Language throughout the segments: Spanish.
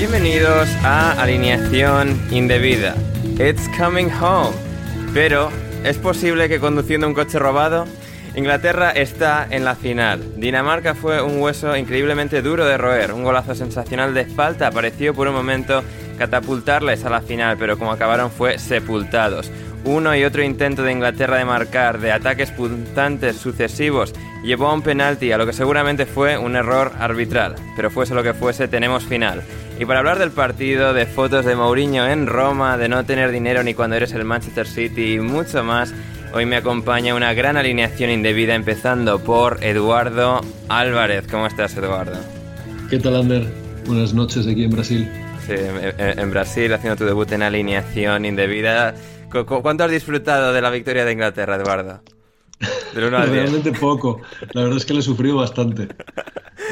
Bienvenidos a Alineación Indebida. It's coming home. Pero, ¿es posible que conduciendo un coche robado? Inglaterra está en la final. Dinamarca fue un hueso increíblemente duro de roer. Un golazo sensacional de falta pareció por un momento catapultarles a la final, pero como acabaron fue sepultados. Uno y otro intento de Inglaterra de marcar de ataques puntantes sucesivos llevó a un penalti, a lo que seguramente fue un error arbitral. Pero fuese lo que fuese, tenemos final. Y para hablar del partido, de fotos de Mourinho en Roma, de no tener dinero ni cuando eres el Manchester City y mucho más, hoy me acompaña una gran alineación indebida, empezando por Eduardo Álvarez. ¿Cómo estás, Eduardo? ¿Qué tal, Ander? Buenas noches aquí en Brasil. Sí, en Brasil, haciendo tu debut en alineación indebida. ¿Cu- cu- ¿Cuánto has disfrutado de la victoria de Inglaterra, Eduardo? Del 1 al 10. Realmente poco. La verdad es que le he sufrido bastante.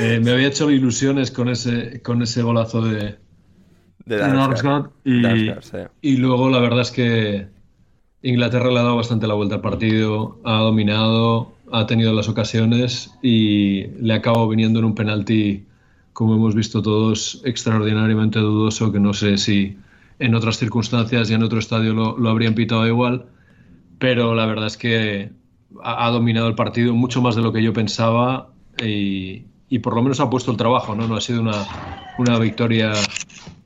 Eh, me había hecho ilusiones con ese, con ese golazo de, De y, Damsgaard, sí. y luego la verdad es que Inglaterra le ha dado bastante la vuelta al partido, ha dominado, ha tenido las ocasiones y le acabó viniendo en un penalti, como hemos visto todos, extraordinariamente dudoso, que no sé si en otras circunstancias y en otro estadio lo, lo habrían pitado igual, pero la verdad es que ha, ha dominado el partido mucho más de lo que yo pensaba y, y por lo menos ha puesto el trabajo, ¿no? No ha sido una, una victoria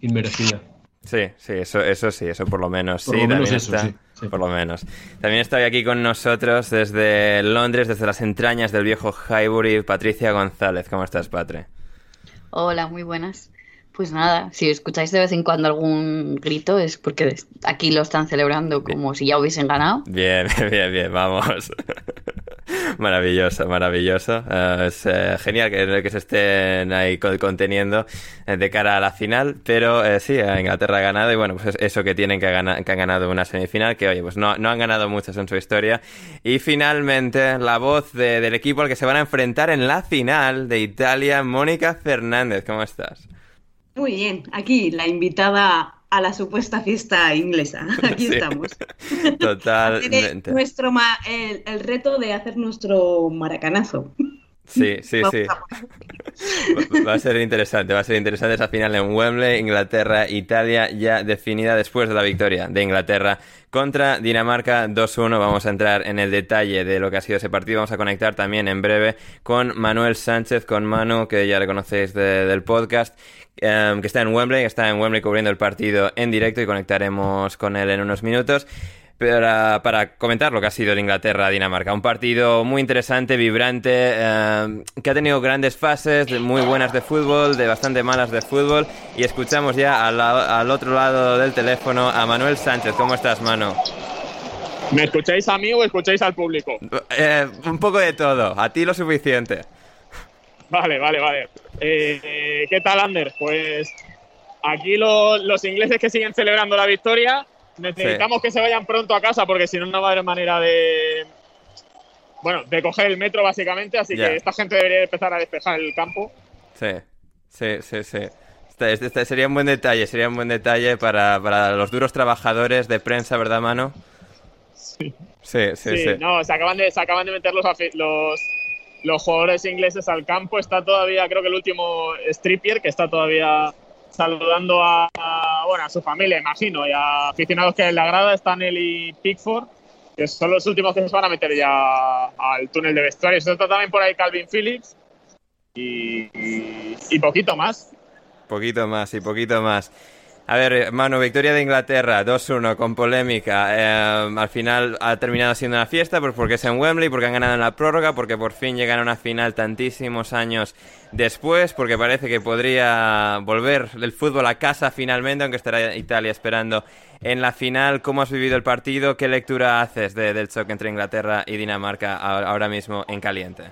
inmerecida. Sí, sí, eso, eso sí, eso por lo menos. Por sí, lo menos también eso, está, sí, sí. Por lo menos. También está aquí con nosotros desde Londres, desde las entrañas del viejo Highbury, Patricia González. ¿Cómo estás, Patre? Hola, muy buenas. Pues nada, si escucháis de vez en cuando algún grito es porque aquí lo están celebrando como si ya hubiesen ganado. Bien, bien, bien, vamos. maravilloso, maravilloso. Eh, es eh, genial que, que se estén ahí con- conteniendo eh, de cara a la final, pero eh, sí, Inglaterra ha ganado y bueno, pues es eso que tienen que, que han ganado una semifinal, que oye, pues no, no han ganado muchas en su historia. Y finalmente, la voz de- del equipo al que se van a enfrentar en la final de Italia, Mónica Fernández, ¿cómo estás? Muy bien, aquí la invitada a la supuesta fiesta inglesa. Aquí Sí. estamos. Totalmente. nuestro ma- el, el reto de hacer nuestro maracanazo. Sí, sí, sí. Va a ser interesante, va a ser interesante esa final en Wembley, Inglaterra, Italia, ya definida después de la victoria de Inglaterra contra Dinamarca 2-1. Vamos a entrar en el detalle de lo que ha sido ese partido. Vamos a conectar también en breve con Manuel Sánchez, con Manu, que ya le conocéis de- del podcast, em, que está en Wembley, que está en Wembley cubriendo el partido en directo y conectaremos con él en unos minutos. para, para comentar lo que ha sido el Inglaterra-Dinamarca. Un partido muy interesante, vibrante, eh, que ha tenido grandes fases, de muy buenas de fútbol, de bastante malas de fútbol. Y escuchamos ya al, al otro lado del teléfono a Manuel Sánchez. ¿Cómo estás, Mano? ¿Me escucháis a mí o escucháis al público? Eh, un poco de todo, a ti lo suficiente. Vale, vale, vale. Eh, eh, ¿Qué tal, Ander? Pues aquí lo- los ingleses que siguen celebrando la victoria, necesitamos que se vayan pronto a casa porque si no, no va a haber manera de. Bueno, de coger el metro básicamente, así que esta gente debería empezar a despejar el campo. Sí, sí, sí, sí. Este, este- este sería un buen detalle, sería un buen detalle para, para los duros trabajadores de prensa, ¿verdad, Mano? Sí, sí, sí. Sí, no, se acaban de, se acaban de meter los, los, los jugadores ingleses al campo. Está todavía, creo que el último Strippier, que está todavía saludando a, bueno, a su familia, imagino, y a aficionados que hay en la grada. Están él y Pickford, que son los últimos que se van a meter ya al túnel de vestuarios. Está también por ahí Calvin Phillips y, y poquito más. Poquito más y poquito más. A ver, Manu, victoria de Inglaterra, 2-1, con polémica. Eh, al final ha terminado siendo una fiesta, pues porque es en Wembley, porque han ganado en la prórroga, porque por fin llegan a una final tantísimos años después, porque parece que podría volver el fútbol a casa finalmente, aunque estará Italia esperando en la final. ¿Cómo has vivido el partido? ¿Qué lectura haces de- del choque entre Inglaterra y Dinamarca ahora mismo en caliente?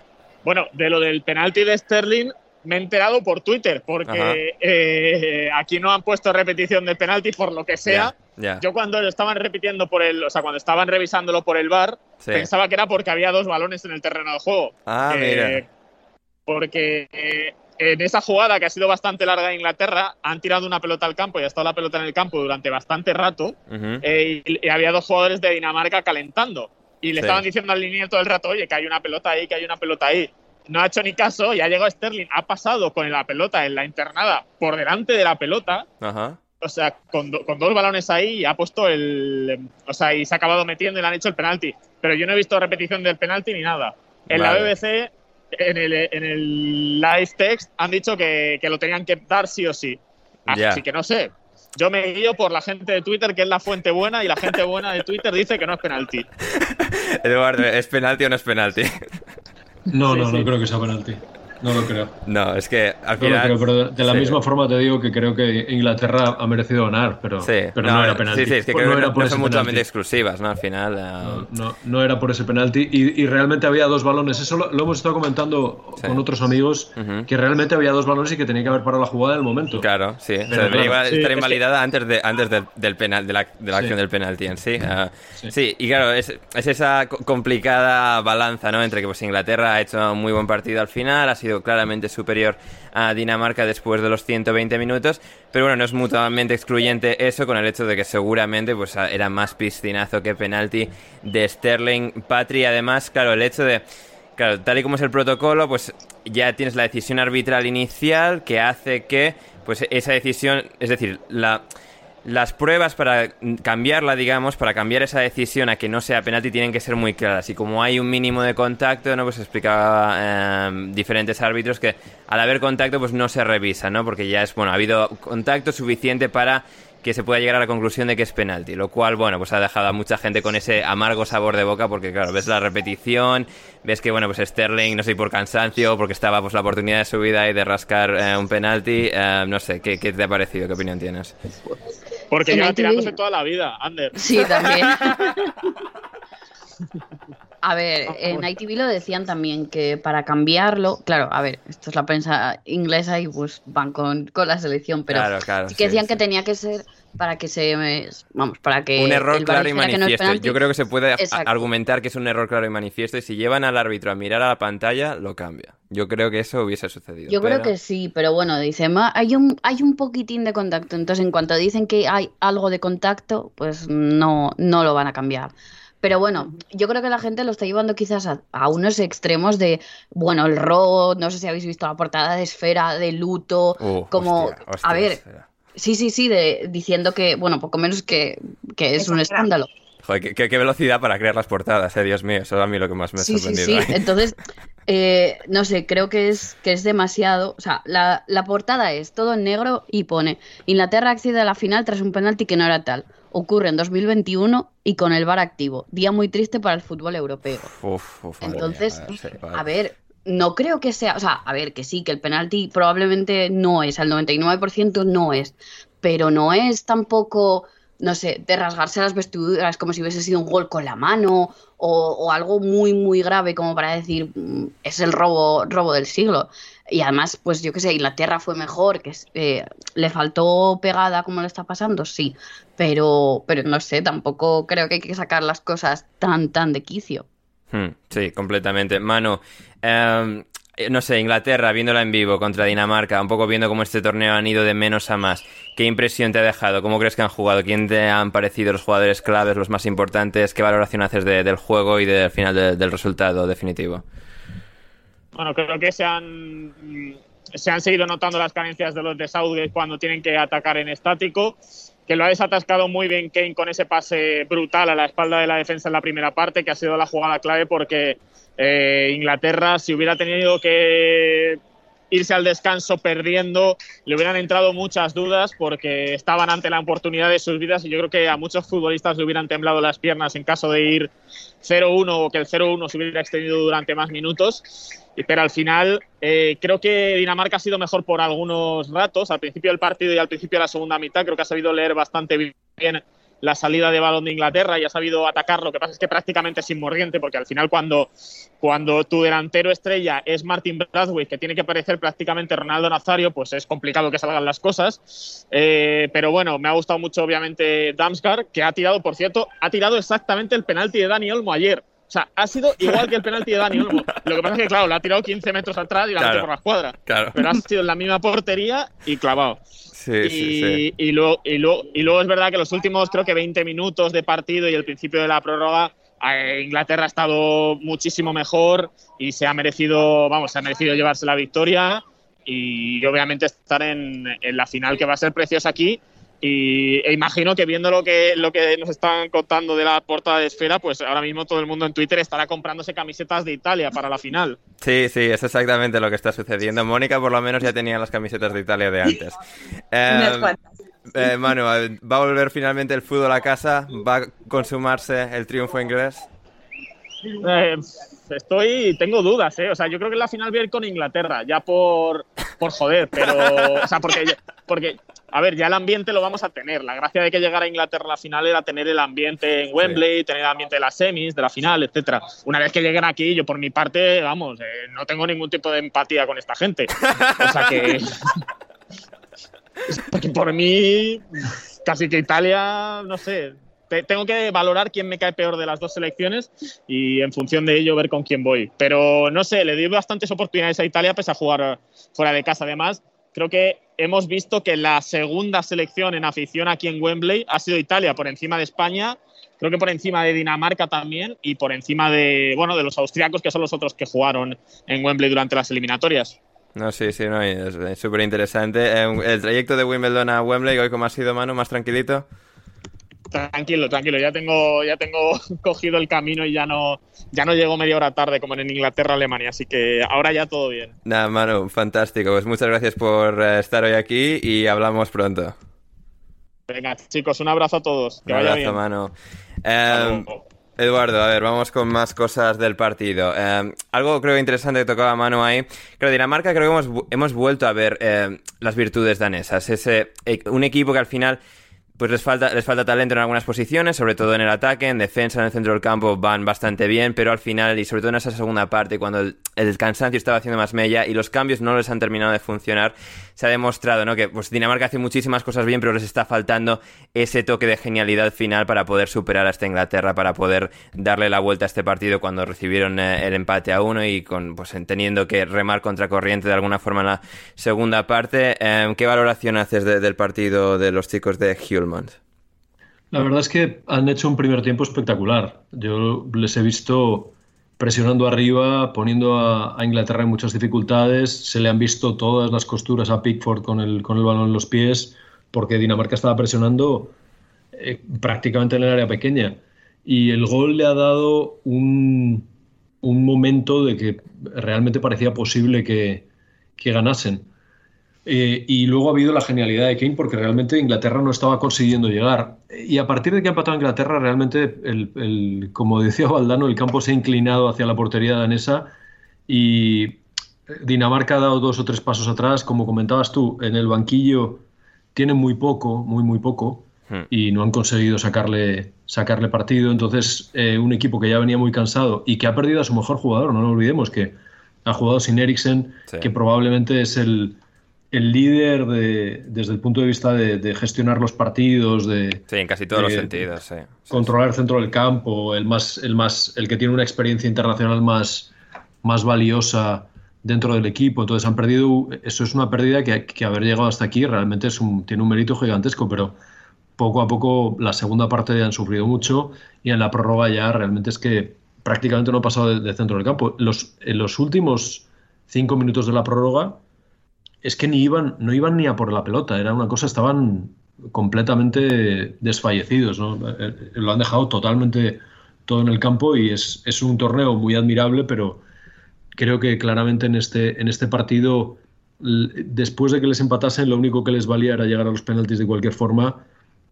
Bueno, de lo del penalti de Sterling me he enterado por Twitter, porque eh, aquí no han puesto repetición del penalti por lo que sea. Yo cuando lo estaban repitiendo por el, o sea, cuando estaban revisándolo por el bar, Sí. pensaba que era porque había dos balones en el terreno de juego. Ah, Eh, mira. Porque eh, en esa jugada que ha sido bastante larga de Inglaterra, han tirado una pelota al campo y ha estado la pelota en el campo durante bastante rato. Eh, y, y había dos jugadores de Dinamarca calentando. Y le Sí. estaban diciendo al liniero todo el rato, oye, que hay una pelota ahí, que hay una pelota ahí. No ha hecho ni caso y ha llegado Sterling, ha pasado con la pelota en la internada por delante de la pelota, Ajá. o sea, con, do- con dos balones ahí y ha puesto el. O sea, y se ha acabado metiendo y le han hecho el penalti. Pero yo no he visto repetición del penalti ni nada. En la. BBC, en el, en el live text, han dicho que, que lo tenían que dar sí o sí. Así Ya. que no sé. Yo me guío por la gente de Twitter, que es la fuente buena, y la gente buena de Twitter dice que no es penalti. Eduardo, ¿es penalti o no es penalti? No, Sí, no, sí. no creo que sea penalti. No lo creo. No, es que al No lo final. creo, pero de, la Sí. misma forma te digo que creo que Inglaterra ha merecido ganar, pero, Sí, pero no, era penalti. Sí, sí, es que Pues creo no que era no, por no son mutuamente exclusivas, ¿no? Al final. eh, No, no, no era por ese penalti y, y realmente había dos balones. Eso lo, lo hemos estado comentando con otros amigos, Ujú. que realmente había dos balones y que tenía que haber parado la jugada en el momento. Claro, sí. O sea, Pero claro, sí, estar es que- invalidada antes, de, antes del, del penal, de la, de la acción del penalti en sí. Ah, sí. Y claro, es, es esa co- complicada balanza, ¿no? Entre que pues, Inglaterra ha hecho un muy buen partido al final, ha sido claramente superior a Dinamarca después de los 120 minutos, pero bueno, no es mutuamente excluyente eso con el hecho de que seguramente pues era más piscinazo que penalti de Sterling. Patri, además, claro, el hecho de... Claro, tal y como es el protocolo, pues ya tienes la decisión arbitral inicial que hace que, pues esa decisión, es decir, la, las pruebas para cambiarla, digamos, para cambiar esa decisión a que no sea penalti tienen que ser muy claras. Y como hay un mínimo de contacto, ¿no? Pues explicaba eh, diferentes árbitros que al haber contacto, pues no se revisa, ¿no? Porque ya es, bueno, ha habido contacto suficiente para que se pueda llegar a la conclusión de que es penalti, lo cual, bueno, pues ha dejado a mucha gente con ese amargo sabor de boca porque, claro, ves la repetición, ves que, bueno, pues Sterling, no sé, por cansancio, porque estaba pues la oportunidad de su vida y de rascar eh, un penalti, eh, no sé, ¿qué, ¿qué te ha parecido? ¿Qué opinión tienes? Porque En lleva tirándose toda la vida, Ander. Sí, también. A ver, en ITV lo decían también que para cambiarlo, claro, a ver, esto es la prensa inglesa y pues van con, con la selección, pero Claro, claro, sí que decían sí. que tenía que ser para que se, vamos, para que un error el claro y no manifiesto. Yo creo que se puede Exacto. argumentar que es un error claro y manifiesto y si llevan al árbitro a mirar a la pantalla, lo cambia. Yo creo que eso hubiese sucedido. Yo creo que sí, pero bueno, dice, "Ma, hay un, hay un poquitín de contacto. Entonces, en cuanto dicen que hay algo de contacto, pues no, no lo van a cambiar. Pero bueno, yo creo que la gente lo está llevando quizás a, a unos extremos de, bueno, el robo, no sé si habéis visto la portada de Esfera, de luto, Uh, como, hostia, hostia, a ver. Sí, sí, sí, de, diciendo que, bueno, poco menos que, que es un escándalo. Joder, qué, velocidad para crear las portadas, eh, Dios mío, eso es a mí lo que más me ha sorprendido. Sí, sí, entonces, eh, no sé, creo que es, que es demasiado. O sea, la, la, portada es todo en negro y pone: Inglaterra accede a la final tras un penalti que no era tal. Ocurre en 2021 y con el VAR activo. Día muy triste para el fútbol europeo. entonces, a ver, no creo que sea. O sea, a ver, que sí, que el penalti probablemente no es, al 99% no es. Pero no es tampoco no sé, de rasgarse las vestiduras como si hubiese sido un gol con la mano o, algo muy, muy grave como para decir mm, es el robo, robo del siglo. Y además, pues yo qué sé, Inglaterra fue mejor, que eh, le faltó pegada como le está pasando, sí, pero, pero no sé, tampoco creo que hay que sacar las cosas tan, tan de quicio. Hmm, sí, completamente. Mano, em, eh, no sé, Inglaterra, viéndola en vivo contra Dinamarca, un poco viendo cómo este torneo han ido de menos a más, ¿qué impresión te ha dejado? ¿Cómo crees que han jugado? ¿Quién te han parecido los jugadores claves, los más importantes? ¿Qué valoración haces del juego y del final del resultado definitivo? Bueno, creo que se han, se han seguido notando las carencias de los de cuando tienen que atacar en estático que lo ha desatascado muy bien Kane con ese pase brutal a la espalda de la defensa en la primera parte, que ha sido la jugada clave porque eh, Inglaterra, si hubiera tenido que irse al descanso perdiendo, le hubieran entrado muchas dudas porque estaban ante la oportunidad de sus vidas y yo creo que a muchos futbolistas le hubieran temblado las piernas en caso de ir 0-1 o que el 0-1 se hubiera extendido durante más minutos. Pero al final eh, creo que Dinamarca ha sido mejor por algunos ratos, al principio del partido y al principio de la segunda mitad, creo que ha sabido leer bastante bien la salida de balón de Inglaterra y ha sabido atacar. Lo que pasa es que prácticamente sin mordiente, porque al final cuando, cuando tu delantero estrella es Martin Bradway, que tiene que parecer prácticamente Ronaldo Nazario, pues es complicado que salgan las cosas. Eh, pero bueno, me ha gustado mucho obviamente Damsgaard, que ha tirado, por cierto, ha tirado exactamente el penalti de Dani Olmo ayer. O sea, ha sido igual que el penalti de Dani Olmo. Lo que pasa es que, claro, lo ha tirado 15 metros atrás y lo ha metido por la escuadra. Pero ha sido en la misma portería y clavado y, luego, y, luego, es verdad que los últimos, creo que 20 minutos de partido y el principio de la prórroga, eh, Inglaterra ha estado muchísimo mejor y se ha merecido, vamos, se ha merecido llevarse la victoria. Y obviamente estar en, en la final que va a ser preciosa aquí y e imagino que viendo lo que, lo que nos están contando de la portada de Esfera, pues ahora mismo todo el mundo en Twitter estará comprándose camisetas de Italia para la final. Sí, sí, es exactamente lo que está sucediendo. Mónica por lo menos ya tenía las camisetas de Italia de antes. Em, eh, Manu, ¿va a volver finalmente el fútbol a casa? ¿Va a consumarse el triunfo inglés? Eh, estoy, tengo dudas, ¿eh? O sea, yo creo que la final voy a ir con Inglaterra, ya por, por joder, pero, o sea, porque, porque a ver, ya el ambiente lo vamos a tener. La gracia de que llegara a Inglaterra a la final era tener el ambiente en Wembley, tener el ambiente de las semis, de la final, etcétera. Una vez que lleguen aquí, yo por mi parte, vamos, eh, no tengo ningún tipo de empatía con esta gente. O sea que. por mí, casi que Italia, no sé. tengo que valorar quién me cae peor de las dos selecciones y en función de ello ver con quién voy. Pero no sé, le doy bastantes oportunidades a Italia pese a jugar fuera de casa. Además, creo que hemos visto que la segunda selección en afición aquí en Wembley ha sido Italia, por encima de España, creo que por encima de Dinamarca también y por encima de, bueno, de los austriacos, que son los otros que jugaron en Wembley durante las eliminatorias. No, sí, sí, no, es súper interesante. Eh, el trayecto de Wimbledon a Wembley, hoy cómo ha sido, Manu, más tranquilito. Tranquilo, tranquilo, ya tengo, ya tengo cogido el camino y ya no, ya no llego media hora tarde como en Inglaterra, Alemania, así que ahora ya todo bien. Nada, Manu, fantástico. Pues muchas gracias por eh, estar hoy aquí y hablamos pronto. Venga, chicos, un abrazo a todos. un abrazo, Manu. Em, Eduardo, a ver, vamos con más cosas del partido. Em, algo creo interesante que tocaba Manu ahí. Creo Dinamarca creo que hemos, hemos vuelto a ver em, las virtudes danesas. Ese, eh, un equipo que al final pues les falta, les falta talento en algunas posiciones, sobre todo en el ataque, en defensa, en el centro del campo van bastante bien, pero al final, y sobre todo en esa segunda parte, cuando el, cansancio estaba haciendo más mella y los cambios no les han terminado de funcionar, se ha demostrado ¿no? que pues, Dinamarca hace muchísimas cosas bien, pero les está faltando ese toque de genialidad final para poder superar a esta Inglaterra, para poder darle la vuelta a este partido cuando recibieron eh, el empate a uno y con pues teniendo que remar contra corriente de alguna forma en la segunda parte. Eh, ¿Qué valoración haces del partido de los chicos de Hulme? La verdad es que han hecho un primer tiempo espectacular. Yo les he visto presionando arriba, poniendo a, Inglaterra en muchas dificultades. Se le han visto todas las costuras a Pickford con el, con el balón en los pies, porque Dinamarca estaba presionando eh, prácticamente en el área pequeña. y el gol le ha dado un, un momento de que realmente parecía posible que, que ganasen. Eh, y luego ha habido la genialidad de Kane porque realmente Inglaterra no estaba consiguiendo llegar. Y a partir de que ha empatado Inglaterra, realmente, el, como decía Valdano, el campo se ha inclinado hacia la portería danesa y Dinamarca ha dado dos o tres pasos atrás. Como comentabas tú, en el banquillo tienen muy poco, muy, muy poco, hmm. y no han conseguido sacarle, sacarle partido. Entonces, eh, un equipo que ya venía muy cansado y que ha perdido a su mejor jugador, no nos olvidemos que ha jugado sin Eriksen, que probablemente es el el líder de, desde el punto de vista de, gestionar los partidos, de sí, en casi todos los sentidos, sí. controlar el centro del campo, el más, el más, el que tiene una experiencia internacional más, más valiosa dentro del equipo. Entonces han perdido, eso es una pérdida que, que haber llegado hasta aquí realmente es un, tiene un mérito gigantesco, pero poco a poco la segunda parte han sufrido mucho y en la prórroga ya realmente es que prácticamente no ha pasado de, centro del campo. Los, en los últimos cinco minutos de la prórroga es que ni iban, no iban ni a por la pelota, era una cosa, estaban completamente desfallecidos, ¿no? Eh, eh, lo han dejado totalmente todo en el campo y es, es, un torneo muy admirable, pero creo que claramente en este, en este partido, después de que les empatasen, lo único que les valía era llegar a los penaltis de cualquier forma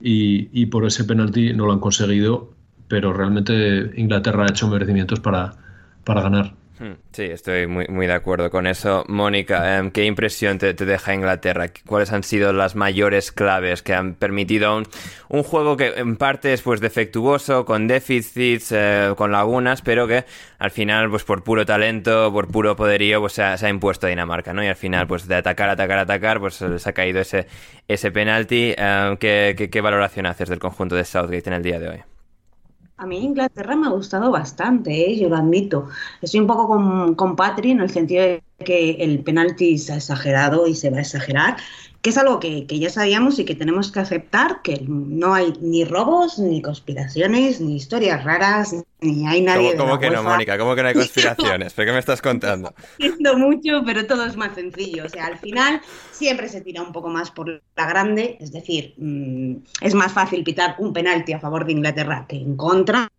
y, y por ese penalti no lo han conseguido, pero realmente Inglaterra ha hecho merecimientos para, para ganar. Hmm, sí, estoy muy, muy de acuerdo con eso. Mónica, em, ¿qué impresión te, deja Inglaterra? ¿Cuáles han sido las mayores claves que han permitido un, juego que en parte es pues defectuoso, con déficits, eh, con lagunas, pero que al final, pues por puro talento, por puro poderío, pues se ha, impuesto a Dinamarca, ¿no? Y al final, pues de atacar, atacar, atacar, pues se ha caído ese, ese penalti. Em, ¿qué, qué valoración haces del conjunto de Southgate en el día de hoy? A mí Inglaterra me ha gustado bastante, ¿eh? yo lo admito. Estoy un poco con, con en el sentido de que el penalti se ha exagerado y se va a exagerar que es algo que, ya sabíamos y que tenemos que aceptar, que no hay ni robos, ni conspiraciones, ni historias raras, ni hay nadie... ¿Cómo, que no, Mónica? ¿Cómo que no hay conspiraciones? ¿Pero qué me estás contando? Entiendo mucho, pero todo es más sencillo. O sea, al final siempre se tira un poco más por la grande, es decir, mm, es más fácil pitar un penalti a favor de Inglaterra que en contra,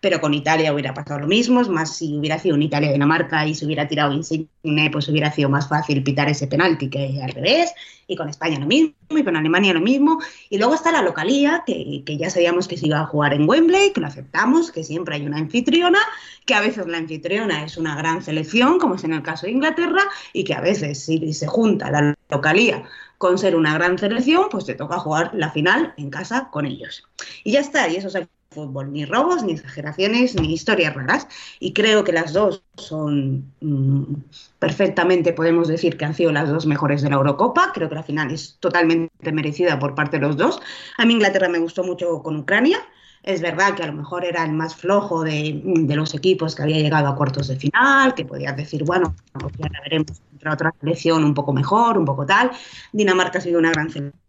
pero con Italia hubiera pasado lo mismo, es más si hubiera sido un Italia-Dinamarca y se hubiera tirado Insigne, pues hubiera sido más fácil pitar ese penalti que al revés, y con España lo mismo, y con Alemania lo mismo, y luego está la localía, que, que ya sabíamos que se iba a jugar en Wembley, que lo aceptamos, que siempre hay una anfitriona, que a veces la anfitriona es una gran selección, como es en el caso de Inglaterra, y que a veces si se junta la localía con ser una gran selección, pues te toca jugar la final en casa con ellos. Y ya está, y eso es fútbol, ni robos, ni exageraciones, ni historias raras. Y creo que las dos son mm, perfectamente, podemos decir que han sido las dos mejores de la Eurocopa. Creo que la final es totalmente merecida por parte de los dos. A mí Inglaterra me gustó mucho con Ucrania. Es verdad que a lo mejor era el más flojo de, los equipos que había llegado a cuartos de final, que podías decir, bueno, pues ya veremos contra otra selección un poco mejor, un poco tal. Dinamarca ha sido una gran selección,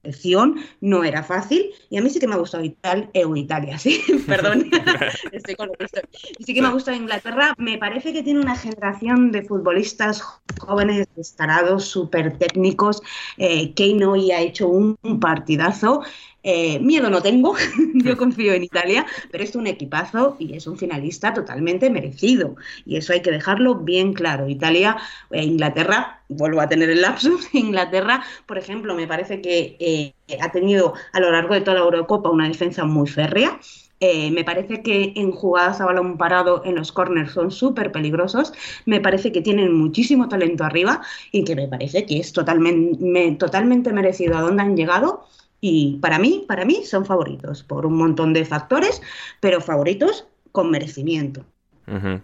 no era fácil, y a mí sí que me ha gustado Italia, eh, Italia, sí, perdón, estoy con lo que estoy. Sí que me ha gustado Inglaterra, me parece que tiene una generación de futbolistas jóvenes, destarados, súper técnicos, eh, Kane hoy ha hecho un partidazo, eh, miedo no tengo, yo confío en Italia, pero es un equipazo y es un finalista totalmente merecido. Y eso hay que dejarlo bien claro. Italia e Inglaterra, vuelvo a tener el lapsus, Inglaterra, por ejemplo, me parece que eh, ha tenido a lo largo de toda la Eurocopa una defensa muy férrea. me parece que en jugadas a balón parado en los corners son súper peligrosos. Me parece que tienen muchísimo talento arriba y que me parece que es totalmente, totalmente merecido a dónde han llegado y para mí, para mí son favoritos por un montón de factores, pero favoritos con merecimiento.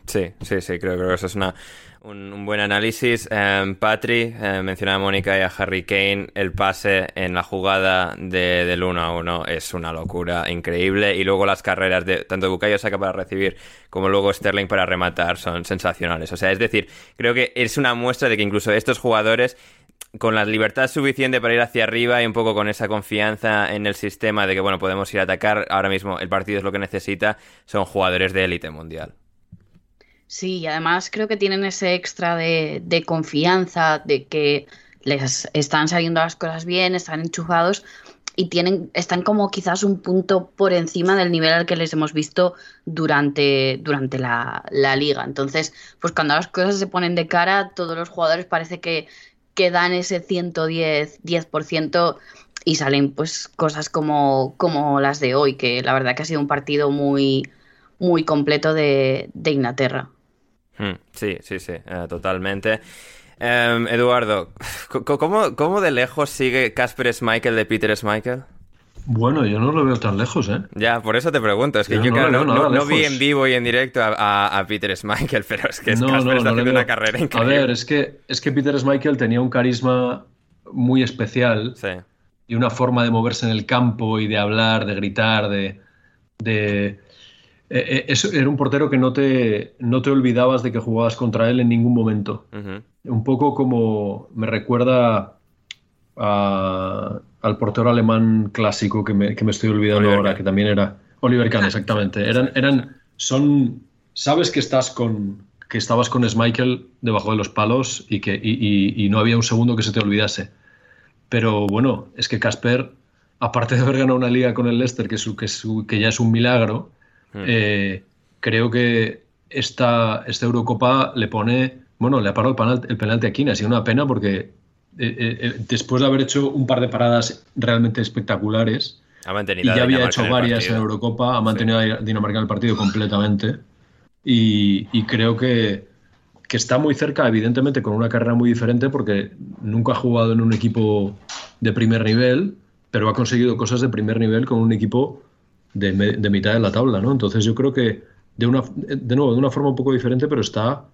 Sí, sí, sí, creo, que eso es una, un, buen análisis. Eh, Patri, mencionaba a Mónica y a Harry Kane, el pase en la jugada de, del 1 a 1 es una locura increíble. Y luego las carreras de tanto Bukayo Saka para recibir como luego Sterling para rematar son sensacionales. O sea, es decir, creo que es una muestra de que incluso estos jugadores con la libertad suficiente para ir hacia arriba y un poco con esa confianza en el sistema de que, bueno, podemos ir a atacar, ahora mismo el partido es lo que necesita, son jugadores de élite mundial. Sí, y además creo que tienen ese extra de, de confianza, de que les están saliendo las cosas bien, están enchufados y tienen, están como quizás un punto por encima del nivel al que les hemos visto durante, durante la, la liga. Entonces, pues cuando las cosas se ponen de cara, todos los jugadores parece que, que dan ese 110, 10% y salen pues cosas como, como las de hoy, que la verdad que ha sido un partido muy, muy completo de, de Inglaterra. Hmm, sí, sí, sí, eh, totalmente. Em, Eduardo, ¿cómo, ¿cómo, de lejos sigue Casper Schmeichel de Peter Schmeichel? Bueno, yo no lo veo tan lejos, ¿eh? Ya, por eso te pregunto. Es que yo, no, vi en vivo y en directo a, Peter Schmeichel, pero es que es Casper está haciendo una carrera increíble. A ver, es que, es que Peter Schmeichel tenía un carisma muy especial y una forma de moverse en el campo y de hablar, de gritar, de... de eh, eh, era un portero que no te, no te olvidabas de que jugabas contra él en ningún momento. Un poco como me recuerda al portero alemán clásico que me, que me estoy olvidando ahora, que también era Oliver Kahn, exactamente. Eran, eran, son, sabes que estás con, que estabas con Schmeichel debajo de los palos y que y, y, no había un segundo que se te olvidase. Pero bueno, es que Casper, aparte de haber ganado una liga con el Leicester, que, su, que, que ya es un milagro, Hmm. Eh, creo que esta, esta Eurocopa le pone, bueno, le ha parado el, penalti, a Kina, ha sido una pena porque eh, eh, después de haber hecho un par de paradas realmente espectaculares y ya había hecho varias en, Eurocopa, ha mantenido a Dinamarca en el partido completamente. Y, creo que, que, está muy cerca, evidentemente con una carrera muy diferente porque nunca ha jugado en un equipo de primer nivel, pero ha conseguido cosas de primer nivel con un equipo de, mitad de la tabla, ¿no? Entonces yo creo que de una de nuevo de una forma un poco diferente, pero está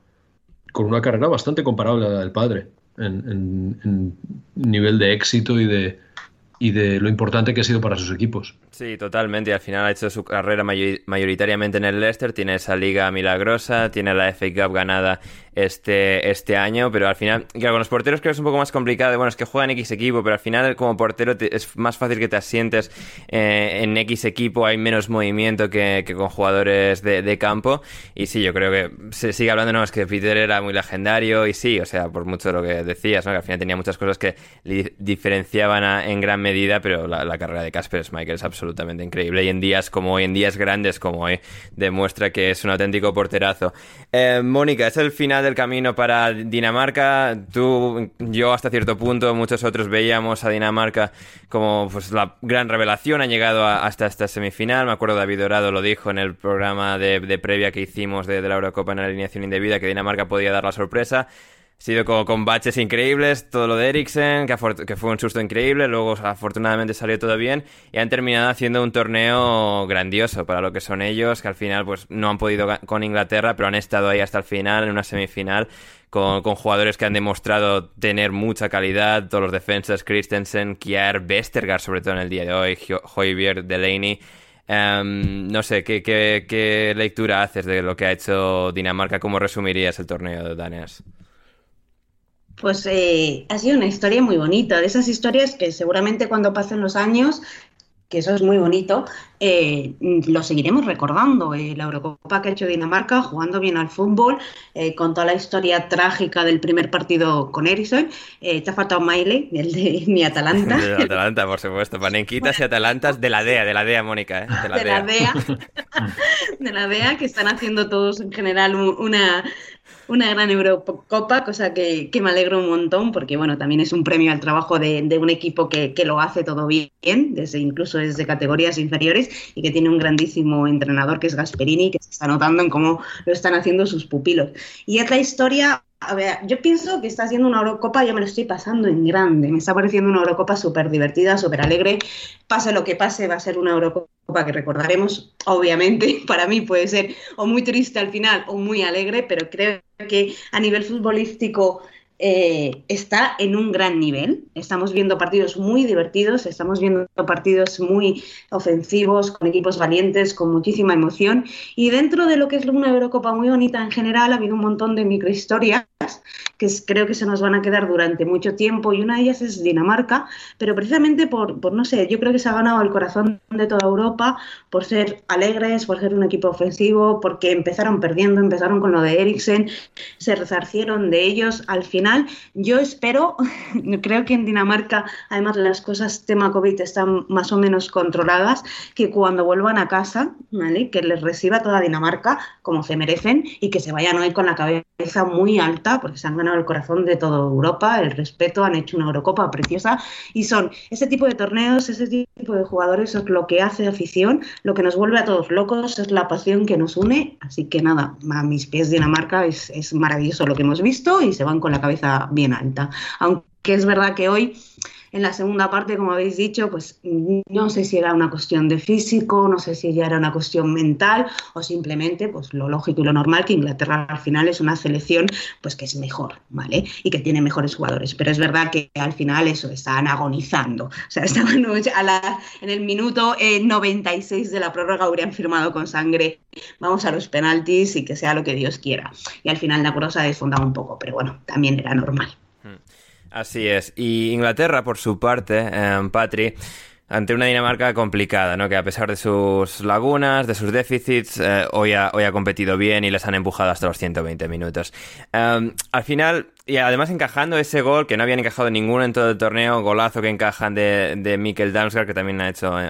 con una carrera bastante comparable a la del padre en nivel de éxito y de, y de lo importante que ha sido para sus equipos. Sí, totalmente. Y al final ha hecho su carrera mayoritariamente en el Leicester. Tiene esa liga milagrosa, tiene la FA Cup ganada este, este año. Pero al final, claro, con los porteros creo que es un poco más complicado. Bueno, es que juegan X equipo, pero al final, como portero, es más fácil que te asientes eh, en X equipo. Hay menos movimiento que, con jugadores de, campo. Y sí, yo creo que se sigue hablando, no, es que Peter era muy legendario. Y sí, o sea, por mucho de lo que decías, ¿no? que al final tenía muchas cosas que diferenciaban en gran medida, pero la, carrera de Casper Schmeichel es absolutamente increíble y en días como hoy, en días grandes como hoy, demuestra que es un auténtico porterazo. Eh, Mónica, es el final del camino para Dinamarca. Tú, yo hasta cierto punto, muchos otros veíamos a Dinamarca como pues, la gran revelación, han llegado hasta esta semifinal. Me acuerdo David Dorado lo dijo en el programa de, previa que hicimos de la Eurocopa en la alineación indebida, que Dinamarca podía dar la sorpresa sido como con baches increíbles, todo lo de Eriksen, que, fue un susto increíble, luego afortunadamente salió todo bien y han terminado haciendo un torneo grandioso para lo que son ellos, que al final pues no han podido con Inglaterra, pero han estado ahí hasta el final, en una semifinal, con, jugadores que han demostrado tener mucha calidad, todos los defensas, Christensen, Kier, Vestergaard sobre todo en el día de hoy, Hoybier, Delaney. Em, no sé, ¿qué, ¿qué, qué, lectura haces de lo que ha hecho Dinamarca? ¿Cómo resumirías el torneo, Daniels? Pues eh, ha sido una historia muy bonita, de esas historias que seguramente cuando pasen los años, que eso es muy bonito, eh, lo seguiremos recordando. Eh, la Eurocopa que ha hecho Dinamarca, jugando bien al fútbol, con toda la historia trágica del primer partido con Ericsson. te ha faltado Miley, el de mi Atalanta. De Atalanta, por supuesto. Panenquitas y Atalantas de la DEA, de la DEA, Mónica. De la, DEA. de la DEA, que están haciendo todos en general una una gran Eurocopa, cosa que, me alegro un montón, porque bueno, también es un premio al trabajo de, un equipo que, lo hace todo bien, desde incluso desde categorías inferiores, y que tiene un grandísimo entrenador que es Gasperini, que se está notando en cómo lo están haciendo sus pupilos. Y es la historia a ver, yo pienso que está haciendo una Eurocopa, yo me lo estoy pasando en grande. Me está pareciendo una Eurocopa súper divertida, súper alegre. Pase lo que pase, va a ser una Eurocopa que recordaremos, obviamente. Para mí puede ser o muy triste al final o muy alegre, pero creo que a nivel futbolístico eh, está en un gran nivel. Estamos viendo partidos muy divertidos, estamos viendo partidos muy ofensivos, con equipos valientes, con muchísima emoción. Y dentro de lo que es una Eurocopa muy bonita en general, ha habido un montón de microhistorias cosas. Que creo que se nos van a quedar durante mucho tiempo y una de ellas es Dinamarca, pero precisamente por, por, no sé, yo creo que se ha ganado el corazón de toda Europa por ser alegres, por ser un equipo ofensivo, porque empezaron perdiendo, empezaron con lo de Eriksen, se resarcieron de ellos. Al final, yo espero, creo que en Dinamarca, además las cosas tema COVID están más o menos controladas, que cuando vuelvan a casa, ¿vale? que les reciba toda Dinamarca como se merecen y que se vayan hoy con la cabeza muy alta, porque se han ganado el corazón de toda Europa, el respeto, han hecho una Eurocopa preciosa y son ese tipo de torneos, ese tipo de jugadores es lo que hace afición, lo que nos vuelve a todos locos, es la pasión que nos une, así que nada, a mis pies Dinamarca es, es maravilloso lo que hemos visto y se van con la cabeza bien alta, aunque es verdad que hoy en la segunda parte, como habéis dicho, pues no sé si era una cuestión de físico, no sé si ya era una cuestión mental o simplemente pues lo lógico y lo normal que Inglaterra al final es una selección pues que es mejor, ¿vale? Y que tiene mejores jugadores. Pero es verdad que al final eso, estaban agonizando. O sea, estaban en el minuto 96 de la prórroga habrían firmado con sangre vamos a los penaltis y que sea lo que Dios quiera. Y al final la cosa desfondaba un poco, pero bueno, también era normal. Así es. Y Inglaterra, por su parte, eh, Patri, ante una Dinamarca complicada, ¿no? Que a pesar de sus lagunas, de sus déficits, eh, hoy, ha, hoy ha competido bien y les han empujado hasta los 120 minutos. Em, al final, y además encajando ese gol, que no habían encajado ninguno en todo el torneo, golazo que encajan de, de Mikkel Damsgaard, que también ha hecho eh,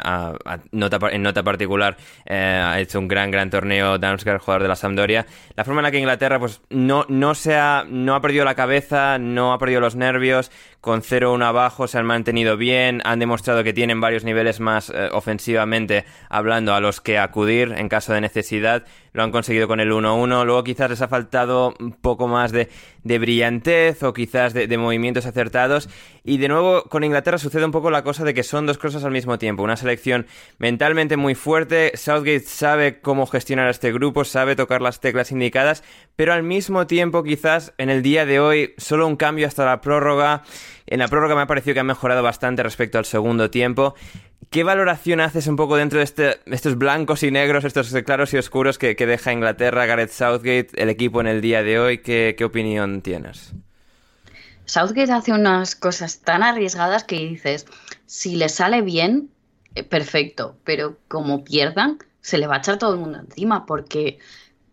nota, en nota particular, eh, ha hecho un gran, gran torneo Damsgaard, jugador de la Sampdoria. La forma en la que Inglaterra pues no, no, se ha, no ha perdido la cabeza, no ha perdido los nervios, con 0-1 abajo se han mantenido bien, han demostrado que tienen varios niveles más eh, ofensivamente hablando a los que acudir en caso de necesidad lo han conseguido con el 1-1. Luego quizás les ha faltado un poco más de, o quizás de, movimientos acertados. Y de nuevo con Inglaterra sucede un poco la cosa de que son dos cosas al mismo tiempo. Una selección mentalmente muy fuerte. Southgate sabe cómo gestionar a este grupo, sabe tocar las teclas indicadas, pero al mismo tiempo quizás en el día de hoy solo un cambio hasta la prórroga. En la prórroga me ha parecido que han mejorado bastante respecto al segundo tiempo. ¿Qué valoración haces un poco dentro de este, estos blancos y negros, estos claros y oscuros que, deja Inglaterra, Gareth Southgate, el equipo en el día de hoy? ¿Qué, opinión tienes? Southgate hace unas cosas tan arriesgadas que dices, si le sale bien, eh, perfecto, pero como pierdan, se le va a echar todo el mundo encima, porque,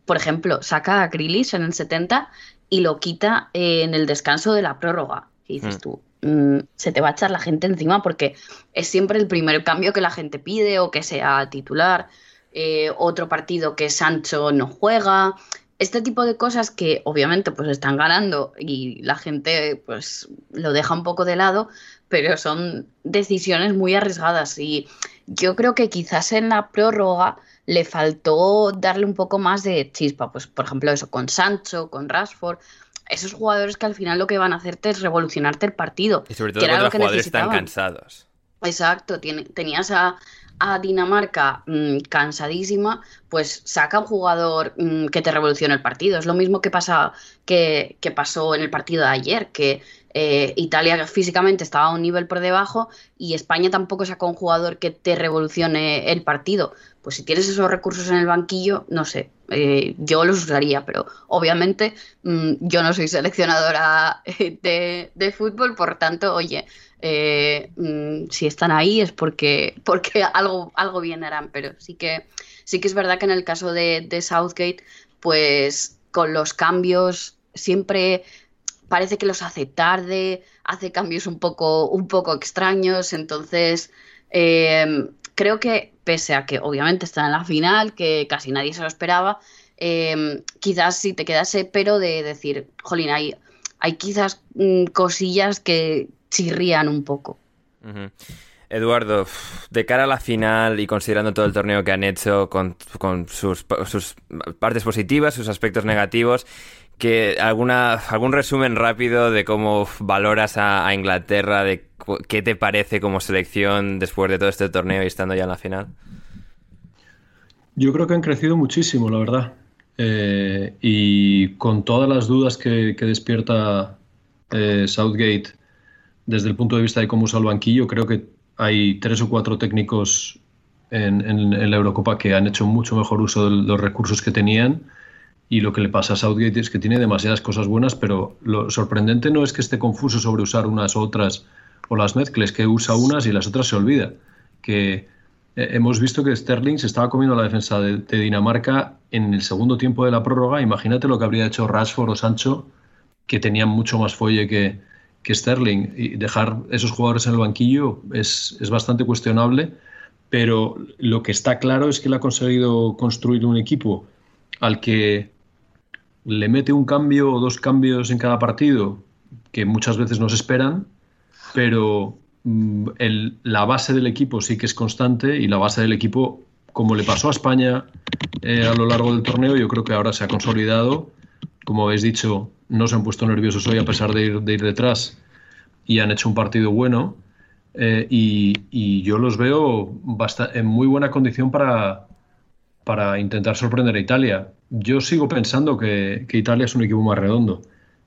por ejemplo, saca a Grealish en el 70 y lo quita en el descanso de la prórroga. Y dices hmm. tú, Mm, se te va a echar la gente encima porque es siempre el primer cambio que la gente pide o que sea titular, eh, otro partido que Sancho no juega, este tipo de cosas que obviamente pues están ganando y la gente pues lo deja un poco de lado, pero son decisiones muy arriesgadas y yo creo que quizás en la prórroga le faltó darle un poco más de chispa, pues por ejemplo eso con Sancho, con Rashford, esos jugadores que al final lo que van a hacerte es revolucionarte el partido. Y sobre todo cuando los jugadores están cansados. Exacto, tenías a, Dinamarca mm, cansadísima, pues saca un jugador mm, que te revolucione el partido. Es lo mismo que, pasa, que, que pasó en el partido de ayer, que eh, Italia físicamente estaba a un nivel por debajo y España tampoco sacó un jugador que te revolucione el partido. Pues si tienes esos recursos en el banquillo, no sé, eh, yo los usaría, pero obviamente mm, yo no soy seleccionadora de, de, fútbol, por tanto, oye, eh, mm, si están ahí es porque, porque algo, algo bien harán, pero sí que, sí que es verdad que en el caso de, Southgate, pues con los cambios siempre parece que los hace tarde, hace cambios un poco, un poco extraños, entonces em, creo que pese a que obviamente está en la final, que casi nadie se lo esperaba, em, quizás si te quedase pero de decir, jolín, hay, hay quizás mm, cosillas que chirrían un poco. Eduardo, de cara a la final y considerando todo el torneo que han hecho con, sus, sus, partes positivas, sus aspectos negativos, que alguna, algún resumen rápido de cómo valoras a, Inglaterra, de qué te parece como selección después de todo este torneo y estando ya en la final. Yo creo que han crecido muchísimo, la verdad. Eh, y con todas las dudas que, despierta eh, Southgate desde el punto de vista de cómo usa el banquillo, creo que hay tres o cuatro técnicos en, en la Eurocopa que han hecho mucho mejor uso de los recursos que tenían Y lo que le pasa a Southgate es que tiene demasiadas cosas buenas, pero lo sorprendente no es que esté confuso sobre usar unas u otras o las mezcles, que usa unas y las otras se olvida. Que eh, hemos visto que Sterling se estaba comiendo la defensa de, de, Dinamarca en el segundo tiempo de la prórroga. Imagínate lo que habría hecho Rashford o Sancho, que tenían mucho más fuelle que, que Sterling. Y dejar esos jugadores en el banquillo es, es bastante cuestionable, pero lo que está claro es que él ha conseguido construir un equipo al que le mete un cambio o dos cambios en cada partido que muchas veces no se esperan, pero mm, la base del equipo sí que es constante y la base del equipo, como le pasó a España eh, a lo largo del torneo, yo creo que ahora se ha consolidado. Como habéis dicho, no se han puesto nerviosos hoy a pesar de ir, de ir detrás y han hecho un partido bueno. Eh, y, yo los veo en muy buena condición para, para intentar sorprender a Italia. Yo sigo pensando que, que, Italia es un equipo más redondo,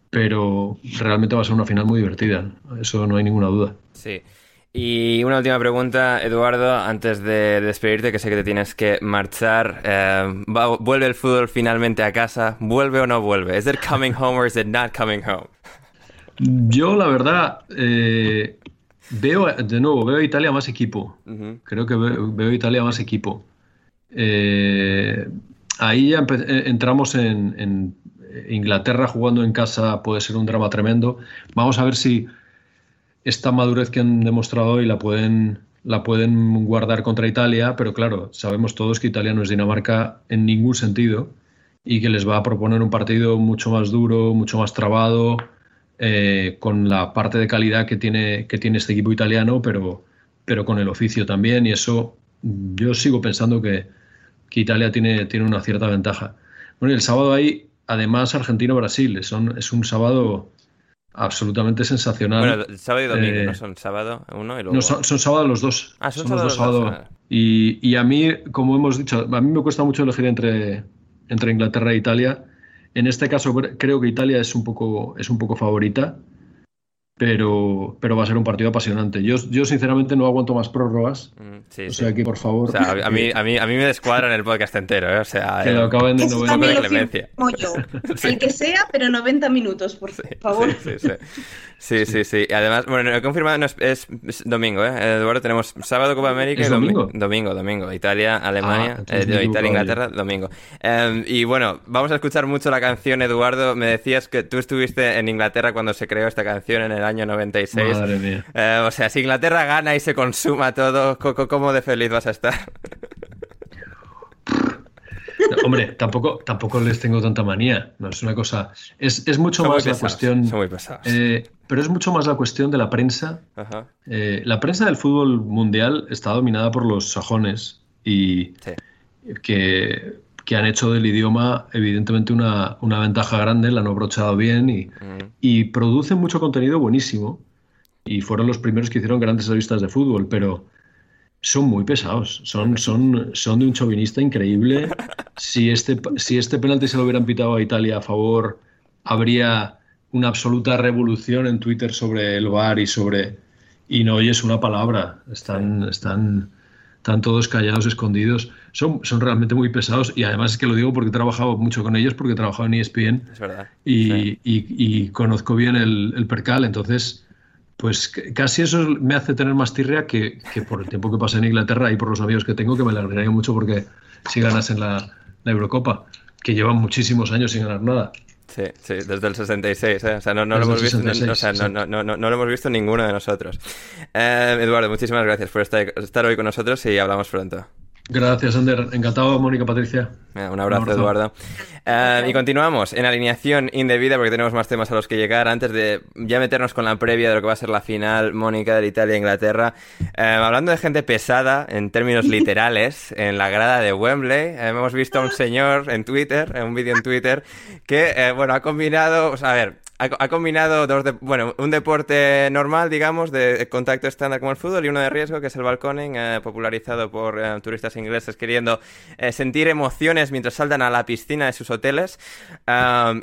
pero realmente va a ser una final muy divertida, eso no hay ninguna duda. Sí. Y una última pregunta, Eduardo, antes de despedirte, que sé que te tienes que marchar. Eh, ¿Vuelve el fútbol finalmente a casa? ¿Vuelve o no vuelve? ¿Es it coming home or is it not coming home? Yo, la verdad, eh, veo, de nuevo, veo a Italia más equipo. Uh -huh. Creo que veo, veo, a Italia más equipo. Eh, ahí ya entramos en, en, Inglaterra jugando en casa, puede ser un drama tremendo. Vamos a ver si esta madurez que han demostrado hoy la pueden, la pueden guardar contra Italia, pero claro, sabemos todos que Italia no es Dinamarca en ningún sentido y que les va a proponer un partido mucho más duro, mucho más trabado eh, con la parte de calidad que tiene, que tiene este equipo italiano, pero, pero con el oficio también. Y eso yo sigo pensando que, que Italia tiene, tiene una cierta ventaja. Bueno, y el sábado hay además Argentino-Brasil. Es un sábado absolutamente sensacional. Bueno, sábado y domingo, eh, ¿no? Son sábado uno y luego... No, son, son sábado los dos. Ah, son, son sábado los dos sábado. Dos. Y, y, a mí, como hemos dicho, a mí me cuesta mucho elegir entre, entre Inglaterra e Italia. En este caso creo que Italia es un poco, es un poco favorita, pero, pero va a ser un partido apasionante. Yo, yo sinceramente no aguanto más prórrogas. Mm, sí, o sí. sea que, por favor... O sea, a, mí, a, mí, a mí me descuadran el podcast entero, ¿eh? O sea... Que lo acaben de Eso 90 también de lo clemencia. firmo yo. El que sea, pero 90 minutos, por favor. Sí, sí, sí. Sí, sí, además, bueno, he confirmado no es, domingo, ¿eh? Eduardo, tenemos sábado Copa América ¿Es y domi- domingo? domingo, domingo. Italia, Alemania, Ah, entonces eh, Italia, Inglaterra, domingo. Eh, y bueno, vamos a escuchar mucho la canción, Eduardo. Me decías que tú estuviste en Inglaterra cuando se creó esta canción en el año 96. Madre mía. Eh, o sea, si Inglaterra gana y se consuma todo, ¿cómo de feliz vas a estar? No, hombre, tampoco, tampoco les tengo tanta manía. No es una cosa. Es, es mucho Son más la cuestión. son muy pesados. eh, pero es mucho más la cuestión de la prensa. Ajá. Eh, la prensa del fútbol mundial está dominada por los sajones y Sí. que, que han hecho del idioma evidentemente una, una ventaja grande, la han abrochado bien y, Mm. y producen mucho contenido buenísimo. Y fueron los primeros que hicieron grandes revistas de fútbol, pero son muy pesados. Son, son, son de un chauvinista increíble. Si este, si este penalti se lo hubieran pitado a Italia a favor, habría una absoluta revolución en Twitter sobre el VAR y sobre. Y no oyes una palabra. Están, están, están todos callados, escondidos. Son, son realmente muy pesados. Y además es que lo digo porque he trabajado mucho con ellos, porque he trabajado en ESPN Es verdad. y, Sí. y- y conozco bien el, el percal, entonces, pues casi eso me hace tener más tirria que, que por el tiempo que pasé en Inglaterra y por los amigos que tengo, que me alegraría mucho porque si ganasen la, la Eurocopa, que llevan muchísimos años sin ganar nada. Sí, sí, desde el 66, ¿eh? O sea, no, no lo hemos visto, ni- 66, o sea, no, exacto. no, no, no, no lo hemos visto ninguno de nosotros. Eh, Eduardo, muchísimas gracias por estar, estar hoy con nosotros y hablamos pronto. Gracias, Ander. Encantado, Mónica Patricia. Eh, Un abrazo, Un abrazo. Eduardo. Eh, y continuamos en alineación indebida porque tenemos más temas a los que llegar. Antes de ya meternos con la previa de lo que va a ser la final, Mónica, de Italia-Inglaterra. Eh, hablando de gente pesada, en términos literales, en la grada de Wembley, eh, hemos visto a un señor en Twitter, en un vídeo en Twitter, que, eh, bueno, ha combinado, o sea, a ver, ha, combinado dos, de- bueno, un deporte normal, digamos, de contacto estándar como el fútbol y uno de riesgo, que es el balconing, eh, popularizado por eh, turistas ingleses queriendo eh, sentir emociones mientras saltan a la piscina de sus hoteles.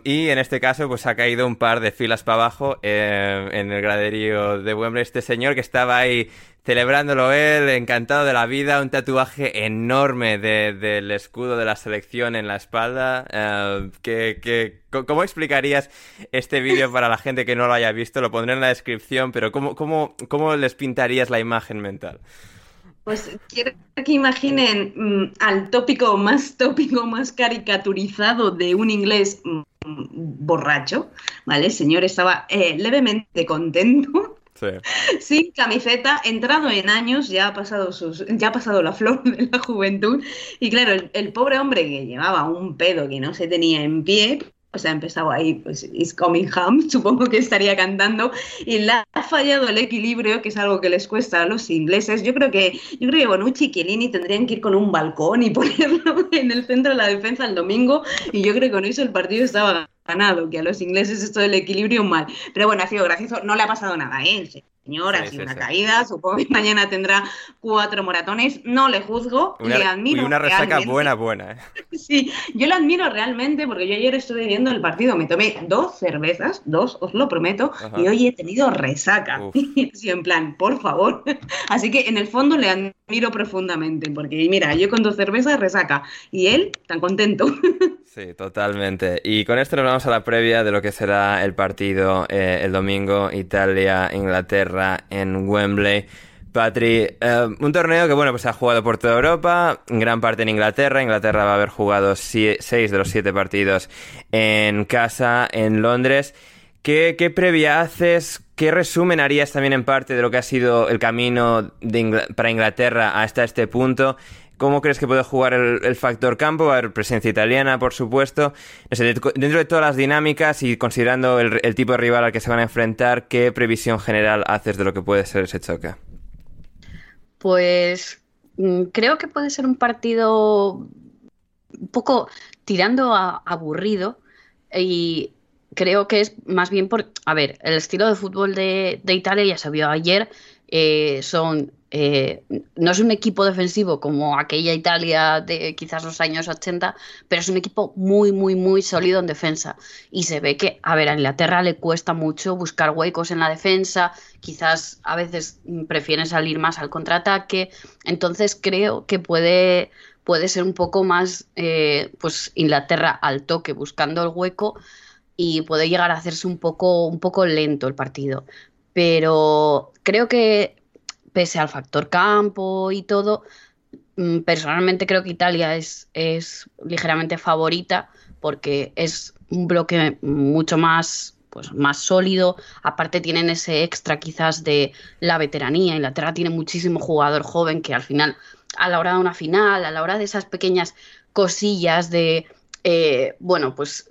Y en este caso, pues ha caído un par de filas para abajo en el graderío de Wembley. Este señor que estaba ahí celebrándolo él, encantado de la vida, un tatuaje enorme del escudo de la selección en la espalda. Eh, ¿Cómo explicarías este vídeo para la gente que no lo haya visto? Lo pondré en la descripción, pero ¿cómo, cómo, cómo les pintarías la imagen mental? Pues quiero que imaginen mm, al tópico más tópico, más caricaturizado de un inglés mm, borracho, ¿vale? El señor estaba eh, levemente contento sin camiseta, entrado en años, ya ha pasado sus, ya ha pasado la flor de la juventud. Y claro, el, pobre hombre que llevaba un pedo que no se tenía en pie, o sea, empezaba ahí, pues, It's Coming Home, supongo que estaría cantando, y le ha fallado el equilibrio, que es algo que les cuesta a los ingleses. Yo creo que, yo creo que Bonucci y Chiellini tendrían que ir con un balcón y ponerlo en el centro de la defensa el domingo, y yo creo que con eso el partido estaba ganado, que a los ingleses esto del equilibrio mal. Pero bueno, ha sido gracioso, no le ha pasado nada, ¿eh? señor, ha sido una caída, supongo que mañana tendrá cuatro moratones, no le juzgo, le admiro. Y una resaca buena, buena. ¿eh? Sí, yo lo admiro realmente porque yo ayer estuve viendo el partido, me tomé dos cervezas, dos, os lo prometo, y hoy he tenido resaca. Sí, en plan, por favor. Así que en el fondo le admiro profundamente, porque mira, yo con dos cervezas resaca, y él tan contento. Sí, totalmente. Y con esto nos vamos a la previa de lo que será el partido eh, el domingo Italia-Inglaterra en Wembley. Patri, eh, un torneo que bueno, pues ha jugado por toda Europa, gran parte en Inglaterra. Inglaterra va a haber jugado seis de los siete partidos en casa, en Londres. ¿Qué, qué previa haces? ¿Qué resumen harías también en parte de lo que ha sido el camino para Inglaterra hasta este punto? ¿Cómo crees que puede jugar el, factor campo? Va a haber presencia italiana, por supuesto. dentro de todas las dinámicas y considerando el, tipo de rival al que se van a enfrentar, ¿qué previsión general haces de lo que puede ser ese choque? Pues mm, creo que puede ser un partido un poco tirando a aburrido y creo que es más bien por, a ver, el estilo de fútbol de, Italia ya se vio ayer, eh, son eh, no es un equipo defensivo como aquella Italia de quizás los años 80, pero es un equipo muy, muy, muy sólido en defensa. Y se ve que, a ver, a Inglaterra le cuesta mucho buscar huecos en la defensa, quizás a veces prefieren salir más al contraataque. Entonces creo que puede, puede ser un poco más, eh, pues, Inglaterra al toque, buscando el hueco y puede llegar a hacerse un poco, un poco lento el partido. Pero creo que pese al factor campo y todo, mm, personalmente creo que Italia es, es ligeramente favorita porque es un bloque mucho más, pues, más sólido. Aparte tienen ese extra quizás de la veteranía. Inglaterra tiene muchísimo jugador joven que al final, a la hora de una final, a la hora de esas pequeñas cosillas de, eh, bueno, pues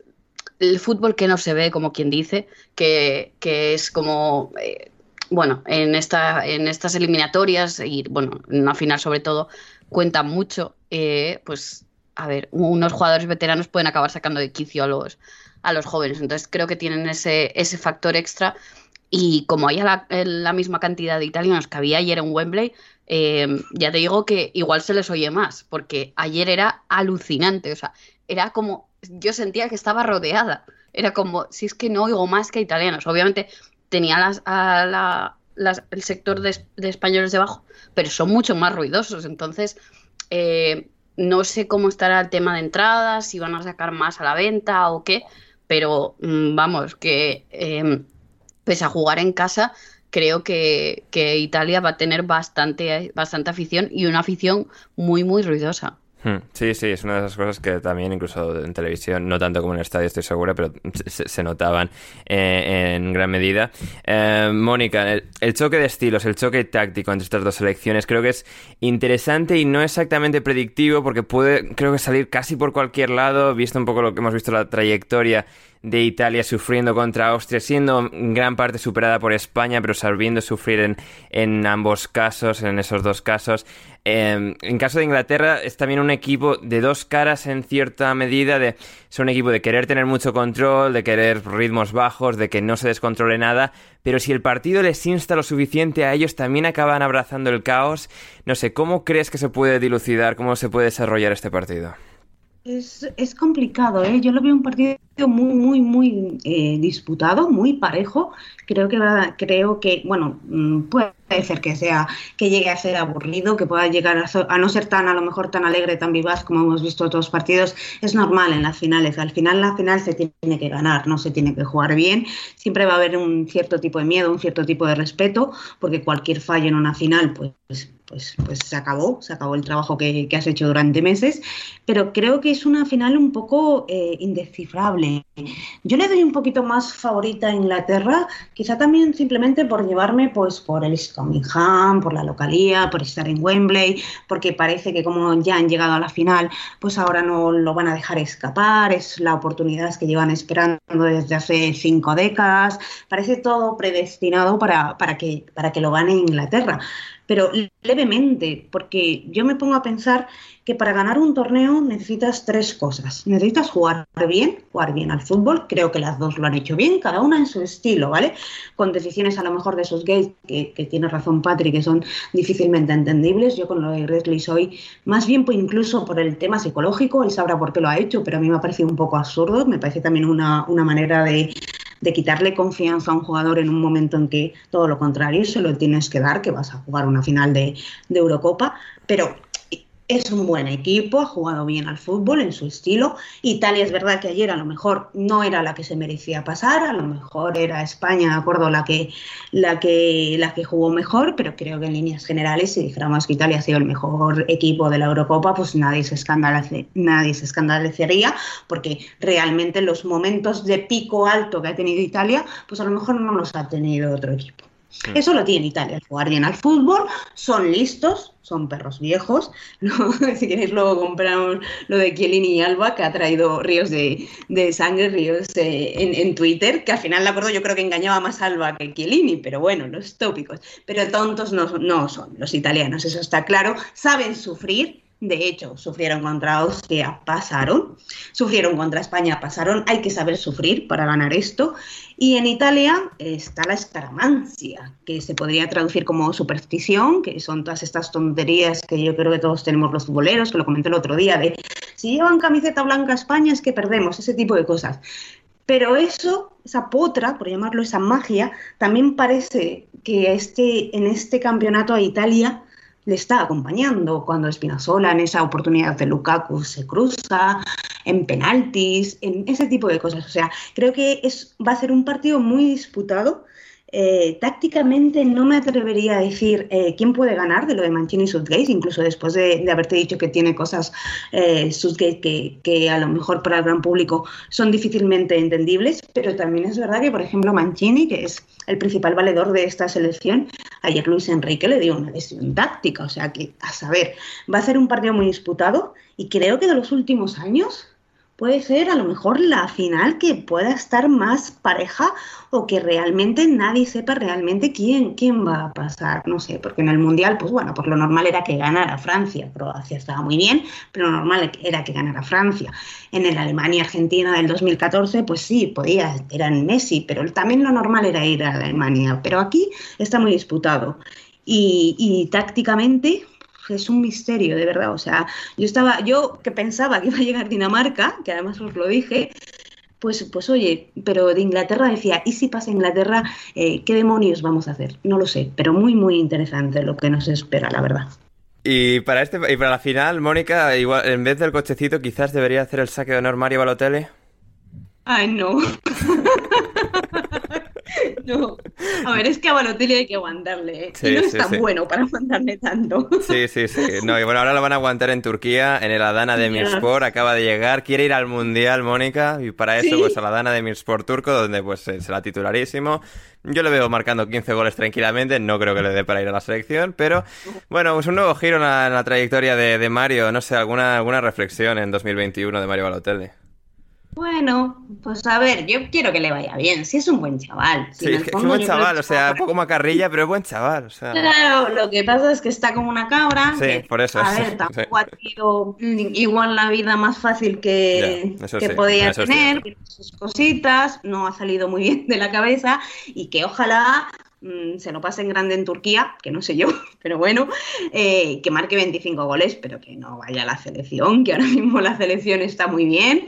el fútbol que no se ve, como quien dice, que, es como eh, bueno, en, esta, en estas eliminatorias y, bueno, en una final sobre todo, cuenta mucho, eh, pues, a ver, unos jugadores veteranos pueden acabar sacando de quicio a los, a los jóvenes. Entonces creo que tienen ese, ese factor extra. Y como hay la, la misma cantidad de italianos que había ayer en Wembley, eh, ya te digo que igual se les oye más, porque ayer era alucinante. O sea, era como, yo sentía que estaba rodeada. Era como, si es que no oigo más que italianos. Obviamente tenía las, a el sector de, españoles debajo, pero son mucho más ruidosos. Entonces, eh, no sé cómo estará el tema de entradas, si van a sacar más a la venta o qué, pero mm, vamos, que em, pese a jugar en casa, creo que, que, Italia va a tener bastante, bastante afición y una afición muy, muy ruidosa. Hmm. Sí, sí, es una de esas cosas que también incluso en televisión, no tanto como en el estadio estoy segura, pero se, notaban eh, en gran medida. Eh, Mónica, el, choque de estilos, el choque táctico entre estas dos selecciones creo que es interesante y no exactamente predictivo porque puede creo que salir casi por cualquier lado, visto un poco lo que hemos visto la trayectoria de Italia sufriendo contra Austria, siendo en gran parte superada por España, pero sabiendo sufrir en, en ambos casos, en esos dos casos. Em, en caso de Inglaterra es también un equipo de dos caras en cierta medida, de, es un equipo de querer tener mucho control, de querer ritmos bajos, de que no se descontrole nada, pero si el partido les insta lo suficiente a ellos también acaban abrazando el caos. No sé, ¿cómo crees que se puede dilucidar, cómo se puede desarrollar este partido? Es, es complicado, ¿eh? Yo lo veo un partido muy, muy, muy eh, disputado, muy parejo. Creo que creo que, bueno, mm, puede ser que sea, que llegue a ser aburrido, que pueda llegar a, a, no ser tan, a lo mejor tan alegre, tan vivaz como hemos visto otros partidos. Es normal en las finales. Al final, la final se tiene que ganar, no se tiene que jugar bien. Siempre va a haber un cierto tipo de miedo, un cierto tipo de respeto, porque cualquier fallo en una final, pues pues, pues se acabó, se acabó el trabajo que, que, has hecho durante meses, pero creo que es una final un poco eh, indescifrable. Yo le doy un poquito más favorita a Inglaterra, quizá también simplemente por llevarme pues por el Birmingham, por la localía, por estar en Wembley, porque parece que como ya han llegado a la final, pues ahora no lo van a dejar escapar, es la oportunidad que llevan esperando desde hace cinco décadas, parece todo predestinado para, para, que, para que lo gane Inglaterra pero levemente, porque yo me pongo a pensar que para ganar un torneo necesitas tres cosas. Necesitas jugar bien, jugar bien al fútbol, creo que las dos lo han hecho bien, cada una en su estilo, ¿vale? Con decisiones a lo mejor de esos gays, que, que tiene razón Patrick, que son difícilmente entendibles. Yo con lo de Gresley soy más bien pues, incluso por el tema psicológico, él sabrá por qué lo ha hecho, pero a mí me ha parecido un poco absurdo, me parece también una, una manera de, de quitarle confianza a un jugador en un momento en que todo lo contrario se lo tienes que dar, que vas a jugar una final de, de Eurocopa, pero es un buen equipo, ha jugado bien al fútbol en su estilo. Italia es verdad que ayer a lo mejor no era la que se merecía pasar, a lo mejor era España, de acuerdo, la que, la que, la que jugó mejor, pero creo que en líneas generales, si dijéramos que Italia ha sido el mejor equipo de la Eurocopa, pues nadie se, nadie se escandalizaría, porque realmente los momentos de pico alto que ha tenido Italia, pues a lo mejor no los ha tenido otro equipo. Eso lo tiene Italia, jugar bien al fútbol, son listos, son perros viejos. ¿no? si queréis luego compramos lo de Chiellini y Alba, que ha traído ríos de, de sangre, ríos eh, en, en, Twitter, que al final, de acuerdo, yo creo que engañaba más Alba que Chiellini, pero bueno, los tópicos. Pero tontos no, no son los italianos, eso está claro. Saben sufrir, de hecho, sufrieron contra Austria, pasaron. Sufrieron contra España, pasaron. Hay que saber sufrir para ganar esto. Y en Italia está la escaramancia, que se podría traducir como superstición, que son todas estas tonterías que yo creo que todos tenemos los futboleros, que lo comenté el otro día, de si llevan camiseta blanca a España es que perdemos, ese tipo de cosas. Pero eso, esa potra, por llamarlo esa magia, también parece que este, en este campeonato a Italia le está acompañando cuando Espinazola en esa oportunidad de Lukaku se cruza, en penaltis, en ese tipo de cosas. O sea, creo que es, va a ser un partido muy disputado. Eh, tácticamente no me atrevería a decir eh, quién puede ganar de lo de Mancini y incluso después de, haberte dicho que tiene cosas eh, que, que, a lo mejor para el gran público son difícilmente entendibles, pero también es verdad que, por ejemplo, Mancini, que es el principal valedor de esta selección, ayer Luis Enrique le dio una lesión táctica, o sea que, a saber, va a ser un partido muy disputado y creo que de los últimos años puede ser a lo mejor la final que pueda estar más pareja o que realmente nadie sepa realmente quién, quién va a pasar, no sé, porque en el Mundial, pues bueno, pues lo normal era que ganara Francia, Croacia estaba muy bien, pero lo normal era que ganara Francia. En el Alemania-Argentina del 2014, pues sí, podía, eran Messi, pero también lo normal era ir a Alemania, pero aquí está muy disputado. Y tácticamente, es un misterio, de verdad. O sea, yo estaba, yo que pensaba que iba a llegar Dinamarca, que además os lo dije, pues, pues oye, pero de Inglaterra decía, ¿y si pasa Inglaterra, eh, qué demonios vamos a hacer? No lo sé, pero muy, muy interesante lo que nos espera, la verdad. Y para este y para la final, Mónica, igual en vez del cochecito, quizás debería hacer el saque de honor Mario Balotelli. Ay, no. No. A ver, es que a Balotelli hay que aguantarle. ¿eh? Sí, y no es sí, tan sí. bueno para aguantarle tanto. Sí, sí, sí. No, y bueno, ahora lo van a aguantar en Turquía, en el Adana de Mirspor. Acaba de llegar. Quiere ir al Mundial, Mónica. Y para eso, pues al Adana de Mirspor turco, donde pues será titularísimo. Yo le veo marcando 15 goles tranquilamente. No creo que le dé para ir a la selección. Pero bueno, pues un nuevo giro en la, en la trayectoria de, de Mario. No sé, alguna, alguna reflexión en 2021 de Mario Balotelli. Bueno, pues a ver, yo quiero que le vaya bien. Si es un buen chaval. Si sí, es que es un buen chaval, o sea, un poco macarrilla, pero es buen chaval. O sea... Claro, lo que pasa es que está como una cabra. Sí, que, por eso. A ver, tampoco sí. ha tenido igual la vida más fácil que, que sí, podía tener. Sus cositas, no ha salido muy bien de la cabeza y que ojalá mm, se lo pase en grande en Turquía, que no sé yo, pero bueno, eh, que marque 25 goles, pero que no vaya la selección, que ahora mismo la selección está muy bien.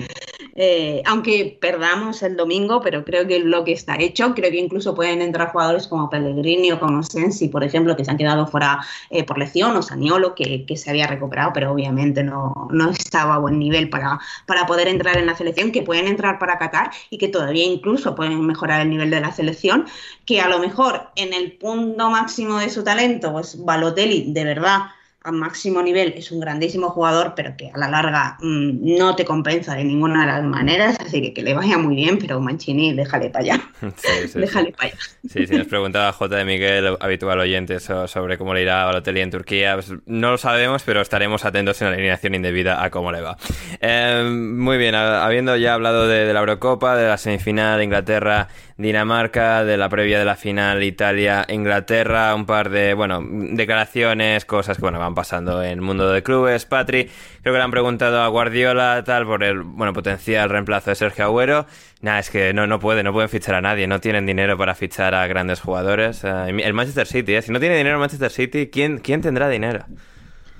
Eh, aunque perdamos el domingo, pero creo que lo que está hecho, creo que incluso pueden entrar jugadores como Pellegrini o como Sensi, por ejemplo, que se han quedado fuera eh, por lesión, o Saniolo, que, que, se había recuperado, pero obviamente no, no estaba a buen nivel para, para poder entrar en la selección, que pueden entrar para Qatar y que todavía incluso pueden mejorar el nivel de la selección, que a lo mejor en el punto máximo de su talento, pues Balotelli, de verdad, a máximo nivel es un grandísimo jugador, pero que a la larga mmm, no te compensa de ninguna de las maneras, así que que le vaya muy bien, pero Mancini, déjale para allá. Sí, sí, déjale sí. para allá. Sí, sí, nos preguntaba J. de Miguel, habitual oyente, so- sobre cómo le irá a Balotelli en Turquía. Pues no lo sabemos, pero estaremos atentos en la alineación indebida a cómo le va. Eh, muy bien, habiendo ya hablado de, de la Eurocopa, de la semifinal Inglaterra, Dinamarca, de la previa de la final Italia, Inglaterra, un par de, bueno, declaraciones, cosas que, bueno, van pasando en el mundo de clubes. Patri, creo que le han preguntado a Guardiola, tal, por el, bueno, potencial reemplazo de Sergio Agüero. Nada, es que no, no puede, no pueden fichar a nadie, no tienen dinero para fichar a grandes jugadores. Eh, el Manchester City, ¿eh? si no tiene dinero Manchester City, ¿quién, quién tendrá dinero?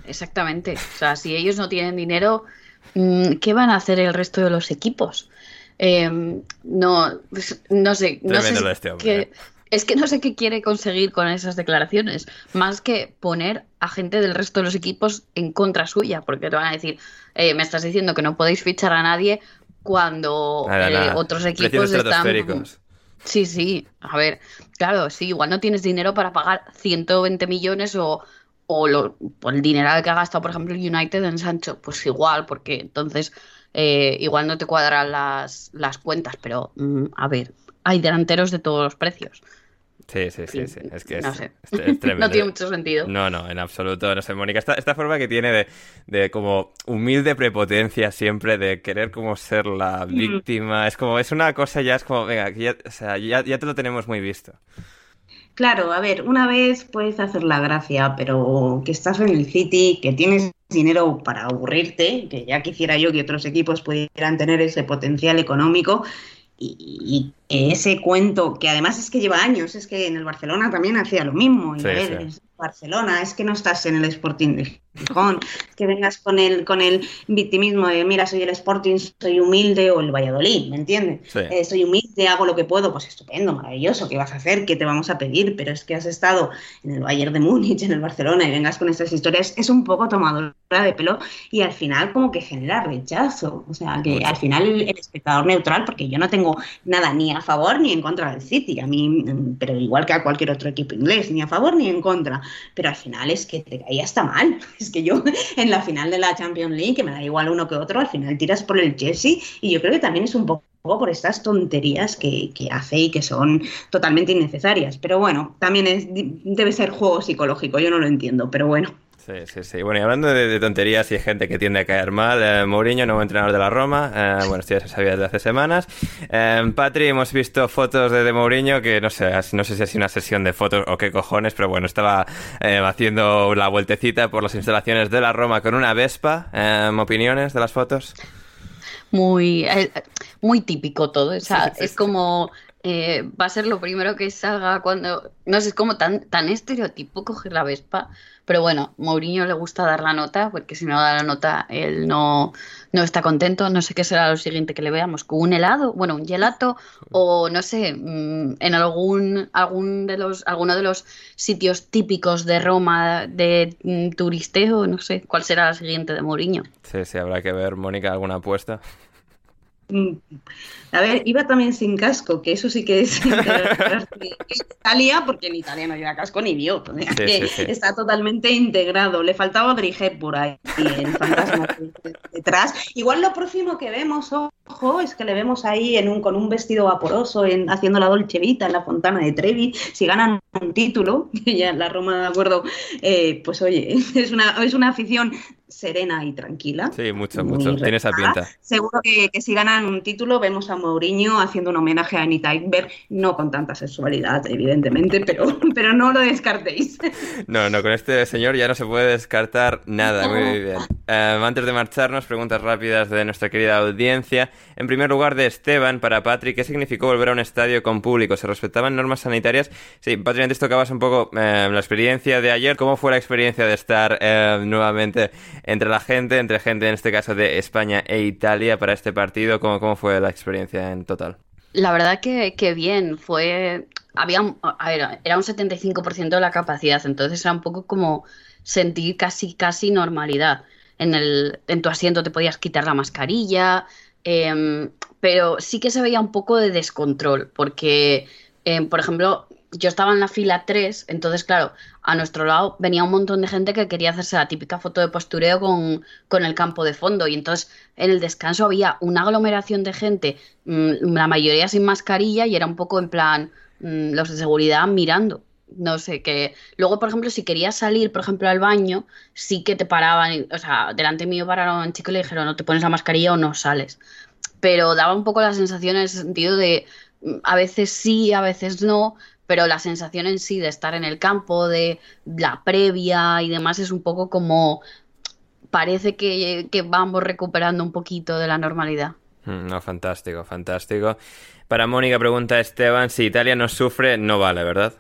Exactamente. O sea, si ellos no tienen dinero, mm, ¿qué van a hacer el resto de los equipos? Eh, no, pues, no sé. No sé este ¿eh? es que no sé qué quiere conseguir con esas declaraciones, más que poner a gente del resto de los equipos en contra suya, porque te van a decir, eh, me estás diciendo que no podéis fichar a nadie cuando Nada, eh, nada. otros equipos están... Sí, sí, a ver, claro, sí, igual no tienes dinero para pagar 120 millones o, o lo- o el dineral que ha gastado, por ejemplo, el United en Sancho, pues igual, porque entonces eh, igual no te cuadran las, las cuentas, pero mm, a ver, hay delanteros de todos los precios. Sí, sí, sí, sí. Es que es, No sé. es- es tremendo. No tiene mucho sentido. No, no, en absoluto. No sé, Mónica, esta, esta forma que tiene de, de como humilde prepotencia siempre, de querer como ser la víctima, es como, es una cosa ya, es como, venga, que ya, o sea, ya, ya te lo tenemos muy visto. Claro, a ver, una vez puedes hacer la gracia, pero que estás en el City, que tienes dinero para aburrirte, que ya quisiera yo que otros equipos pudieran tener ese potencial económico y, y ese cuento, que además es que lleva años, es que en el Barcelona también hacía lo mismo, y Sí, a ver, sí. es Barcelona, es que no estás en el Sporting de Gijón, que vengas con el, con el victimismo de, mira, soy el Sporting, soy humilde, o el Valladolid, ¿me entiendes? Sí. Eh, soy humilde, hago lo que puedo, pues estupendo, maravilloso, ¿qué vas a hacer? ¿Qué te vamos a pedir? Pero es que has estado en el Bayern de Múnich, en el Barcelona, y vengas con estas historias, es un poco tomadora de pelo y al final como que genera rechazo. O sea, que Mucho. al final el, el espectador neutral, porque yo no tengo nada ni a favor ni en contra del City, a mí, mm, pero igual que a cualquier otro equipo inglés, ni a favor ni en contra, pero al final es que te caía hasta mal. Es que yo en la final de la Champions League, que me da igual uno que otro, al final tiras por el Chelsea y yo creo que también es un poco por estas tonterías que, que hace y que son totalmente innecesarias. Pero bueno, también es, debe ser juego psicológico, yo no lo entiendo, pero bueno. Sí, sí, sí. Bueno, y hablando de, de tonterías y gente que tiende a caer mal, eh, Mourinho, nuevo entrenador de la Roma, eh, bueno, esto ya se sabía desde hace semanas. Eh, Patri, hemos visto fotos de, de Mourinho que no sé, no sé si ha sido una sesión de fotos o qué cojones, pero bueno, estaba eh, haciendo la vueltecita por las instalaciones de la Roma con una Vespa. Eh, ¿Opiniones de las fotos? muy, eh, muy típico todo. O sea, Sí, sí, es sí. como eh, va a ser lo primero que salga cuando. No sé, es como tan, tan estereotipo coger la Vespa. Pero bueno, Mourinho le gusta dar la nota, porque si no da la nota, él no, no está contento. No sé qué será lo siguiente que le veamos, con un helado, bueno, un gelato, o no sé, mm, en algún, algún de los, alguno de los sitios típicos de Roma de mm, turisteo, no sé, cuál será la siguiente de Mourinho. Sí, sí, habrá que ver, Mónica, alguna apuesta. Mm, A ver, iba también sin casco, que eso sí que es Italia, porque en Italia no lleva casco ni vio. o sea, Sí, que sí, sí. Está totalmente integrado. Le faltaba Audrey Hepburn ahí, el fantasma detrás. Igual lo próximo que vemos, ojo, es que le vemos ahí en un, con un vestido vaporoso, en, haciendo la Dolce Vita en la Fontana de Trevi. Si ganan un título, que ya en la Roma, de acuerdo, eh, pues oye, es una, es una afición serena y tranquila. Sí, mucho, mucho. Tiene esa pinta. Seguro que, que si ganan un título vemos a Mourinho haciendo un homenaje a Anita Ekberg, no con tanta sexualidad, evidentemente, pero, pero no lo descartéis. No, no, con este señor ya no se puede descartar nada. Muy bien. Eh, antes de marcharnos, preguntas rápidas de nuestra querida audiencia. En primer lugar, de Esteban para Patrick, ¿qué significó volver a un estadio con público? ¿Se respetaban normas sanitarias? Sí, Patrick, antes tocabas un poco eh, la experiencia de ayer. ¿Cómo fue la experiencia de estar eh, nuevamente entre la gente, entre gente en este caso de España e Italia para este partido? ¿Cómo, cómo fue la experiencia en total? La verdad que, que bien, fue... Había, a ver, era un 75% de la capacidad, entonces era un poco como sentir casi, casi normalidad. En, el, en tu asiento te podías quitar la mascarilla, em, pero sí que se veía un poco de descontrol, porque, em, por ejemplo, yo estaba en la fila 3, entonces, claro, a nuestro lado venía un montón de gente que quería hacerse la típica foto de postureo con, con el campo de fondo. Y entonces en el descanso había una aglomeración de gente, mmm, la mayoría sin mascarilla, y era un poco en plan mmm, los de seguridad mirando. No sé, que luego, por ejemplo, si querías salir, por ejemplo, al baño, sí que te paraban, o sea, delante mío pararon chico y le dijeron, no te pones la mascarilla o no sales. Pero daba un poco la sensación en el sentido de, a veces sí, a veces no, pero la sensación en sí de estar en el campo, de la previa y demás es un poco como parece que, vamos recuperando un poquito de la normalidad. No, fantástico, fantástico. Para Mónica pregunta Esteban, si Italia no sufre, no vale, ¿verdad?